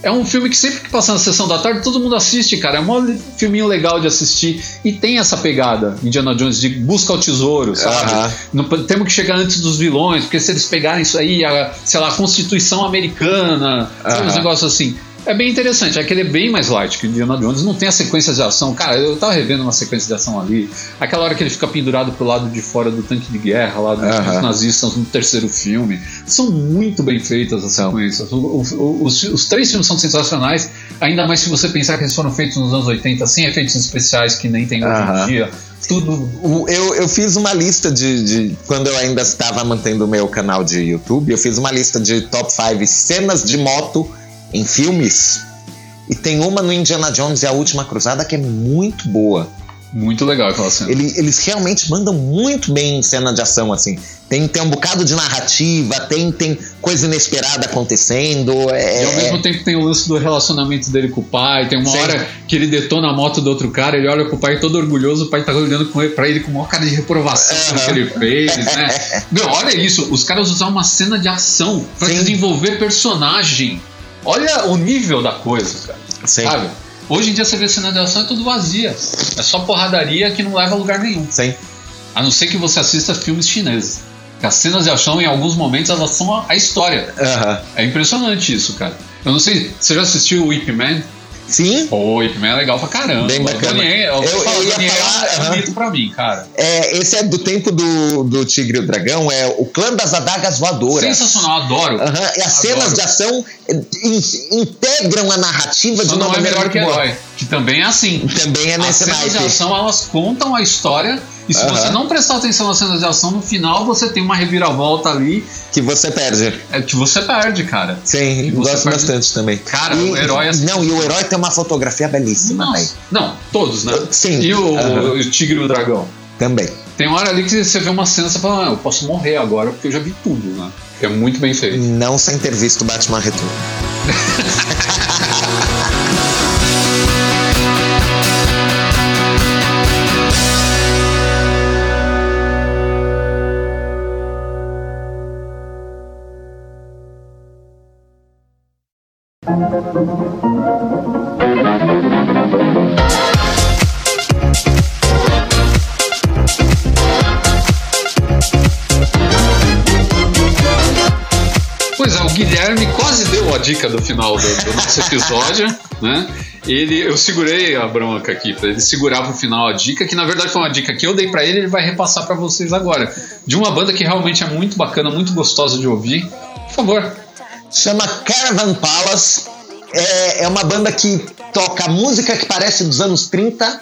É um filme que sempre que passa na sessão da tarde, todo mundo assiste, cara. É um filminho legal de assistir. E tem essa pegada, Indiana Jones, de busca ao tesouro, sabe? Uhum. temos que chegar antes dos vilões, porque se eles pegarem isso aí, a, sei lá, a Constituição Americana, uhum. sabe? Uns negócios assim. É bem interessante, é que ele é bem mais light que o Indiana Jones, não tem a sequência de ação. Cara, eu tava revendo uma sequência de ação ali. Aquela hora que ele fica pendurado pro lado de fora do tanque de guerra, lá dos, nazistas no terceiro filme. São muito bem feitas as sequências. O- o- os, os três filmes são sensacionais, ainda mais se você pensar que eles foram feitos nos anos 80, sem efeitos especiais que nem tem hoje em dia. Tudo. Eu, eu fiz uma lista de, de- Quando eu ainda estava mantendo o meu canal de YouTube, eu fiz uma lista de top 5 cenas de moto em filmes. E tem uma no Indiana Jones e a Última Cruzada que é muito boa. Muito legal aquela cena. Ele- eles realmente mandam muito bem em cena de ação, assim. Tem, tem um bocado de narrativa, tem, tem coisa inesperada acontecendo. É, E ao mesmo tempo tem o lance do relacionamento dele com o pai. Tem uma Sim. hora que ele detona a moto do outro cara, ele olha pro pai todo orgulhoso, o pai tá olhando com ele, pra ele com uma cara de reprovação pelo que ele fez, né? Meu, olha isso, os caras usaram uma cena de ação pra Sim. desenvolver personagem. Olha o nível da coisa, cara. Sim. Sabe? Hoje em dia você vê cena de ação é tudo vazia. É só porradaria que não leva a lugar nenhum. Sim. A não ser que você assista filmes chineses. Que As cenas de ação, em alguns momentos, elas são a- a história. É impressionante isso, cara. Eu não sei, você já assistiu o Ip Man? Sim. Ip Man é legal pra caramba. Bem bacana. O Daniel, eu, Eu- eu ia Daniel falar, é bonito pra mim, cara. É, esse é do tempo do, do Tigre e o Dragão, é o clã das adagas voadoras. Sensacional, adoro. Aham, E as cenas Adoro. de ação in- integram a narrativa Só de uma não é melhor que herói. Que também é assim. Também é As nesse cenas de ação, elas contam a história. E se Aham. você não prestar atenção nas cenas de ação, no final você tem uma reviravolta ali Que você perde. é, que você perde, cara. Sim, gosto perde- bastante também. Cara, E- o herói, assim- Não, e o herói tem uma fotografia belíssima, velho. Não, todos, né? Sim. E o, Aham. o Tigre e o Dragão? Também. Tem hora ali que você vê uma cena e você fala, ah, eu posso morrer agora porque eu já vi tudo, né? É muito bem feito. Não sem ter visto Batman Retorno. Pois é, o Guilherme quase deu a dica do final do, do nosso episódio, né? Ele, eu segurei a bronca aqui para ele segurar pro final a dica, que na verdade foi uma dica que eu dei para ele, ele vai repassar para vocês agora. De uma banda que realmente é muito bacana, muito gostosa de ouvir. Por favor. Chama Caravan Palace. É, é uma banda que toca música que parece dos anos 30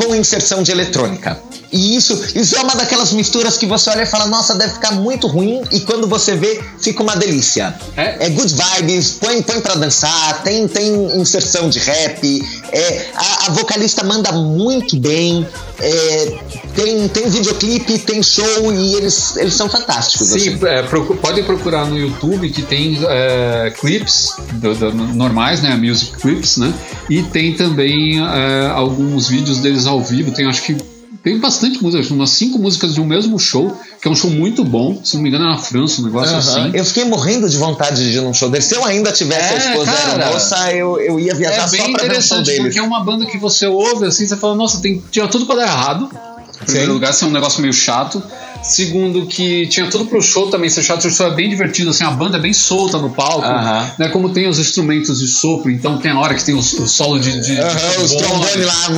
com inserção de eletrônica. E isso, isso é uma daquelas misturas que você olha e fala, nossa, deve ficar muito ruim, e quando você vê, fica uma delícia. É, é good vibes, põe, põe pra dançar, tem, tem inserção de rap, é, a, a vocalista manda muito bem, é, tem, tem videoclipe, tem show e eles, eles são fantásticos. Sim, assim. é, procu podem procurar no YouTube que tem é, clips do, do, normais, né? Music clips, né? E tem também é, alguns vídeos deles ao vivo, tem acho que tem bastante música, umas cinco músicas de um mesmo show, que é um show muito bom. Se não me engano, é na França, um negócio uhum. assim. Eu fiquei morrendo de vontade de ir num show dele. Se eu ainda tivesse é, a esposa era moça, eu, eu ia viajar é só pra ver o show dele. Porque é uma banda que você ouve assim, você fala, nossa, tem, tinha tudo pra dar errado. Em primeiro lugar, isso é um negócio meio chato. Segundo, que tinha tudo pro show também ser chato, o show é bem divertido, assim, a banda é bem solta no palco, uh -huh. né? Como tem os instrumentos de sopro, então tem a hora que tem o, o solo de. de, uh -huh, os trombones lá.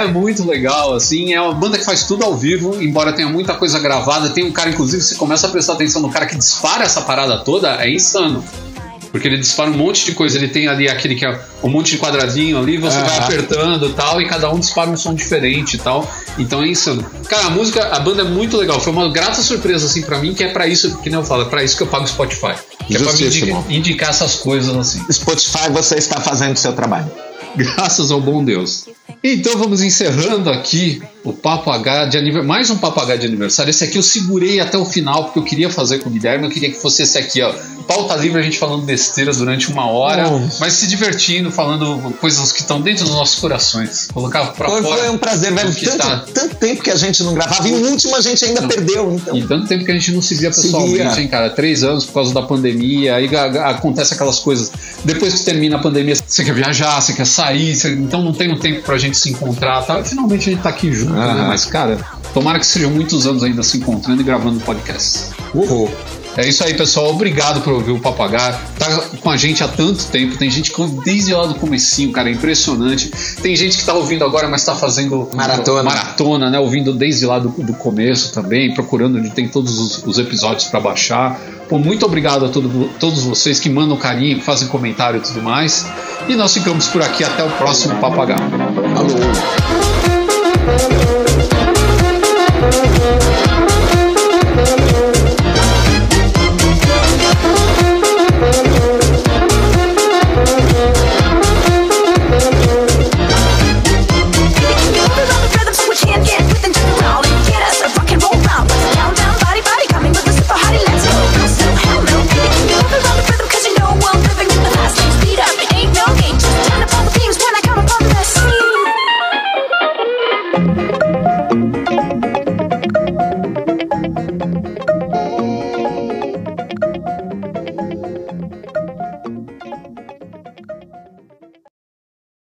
É muito legal, assim. É uma banda que faz tudo ao vivo, embora tenha muita coisa gravada. Tem um cara, inclusive, você começa a prestar atenção no cara que dispara essa parada toda, é insano. Porque ele dispara um monte de coisa. Ele tem ali aquele que é um monte de quadradinho ali, você vai apertando e tal, e cada um dispara um som diferente e tal. Então é insano. Cara, a música, a banda é muito legal. Foi uma grata surpresa, assim, para mim, que é para isso, que nem eu falo, é pra isso que eu pago o Spotify. Que é pra me indicar, indicar essas coisas assim. Spotify, você está fazendo o seu trabalho. Graças ao bom Deus. Então vamos encerrando aqui o Papo H de aniversário. Mais um Papo H de aniversário. Esse aqui eu segurei até o final porque eu queria fazer com o Guilherme. Eu queria que fosse esse aqui, ó. Pauta livre, a gente falando besteira durante uma hora, mas se divertindo, falando coisas que estão dentro dos nossos corações. Colocar pra foi, fora. Foi um prazer, velho. Tanto, tá... tanto tempo que a gente não gravava. E o último a gente ainda não. perdeu, então. E tanto tempo que a gente não se via pessoalmente, se hein, cara? Três anos por causa da pandemia. Aí acontece aquelas coisas. Depois que termina a pandemia, você quer viajar, você quer sair, você... então não tem um tempo pra gente se encontrar. Tá? Finalmente a gente tá aqui junto, ah. né? Mas, cara, tomara que sejam muitos anos ainda se encontrando e gravando podcast. Uhul. É isso aí, pessoal. Obrigado por ouvir o Papagaio. Tá com a gente há tanto tempo. Tem gente que desde lá do comecinho, cara, é impressionante. Tem gente que tá ouvindo agora, mas tá fazendo maratona, maratona né? Ouvindo desde lá do, do começo também, procurando onde tem todos os, os episódios para baixar. Pô, muito obrigado a todo, todos vocês que mandam carinho, que fazem comentário e tudo mais. E nós ficamos por aqui. Até o próximo Papagaio. Alô.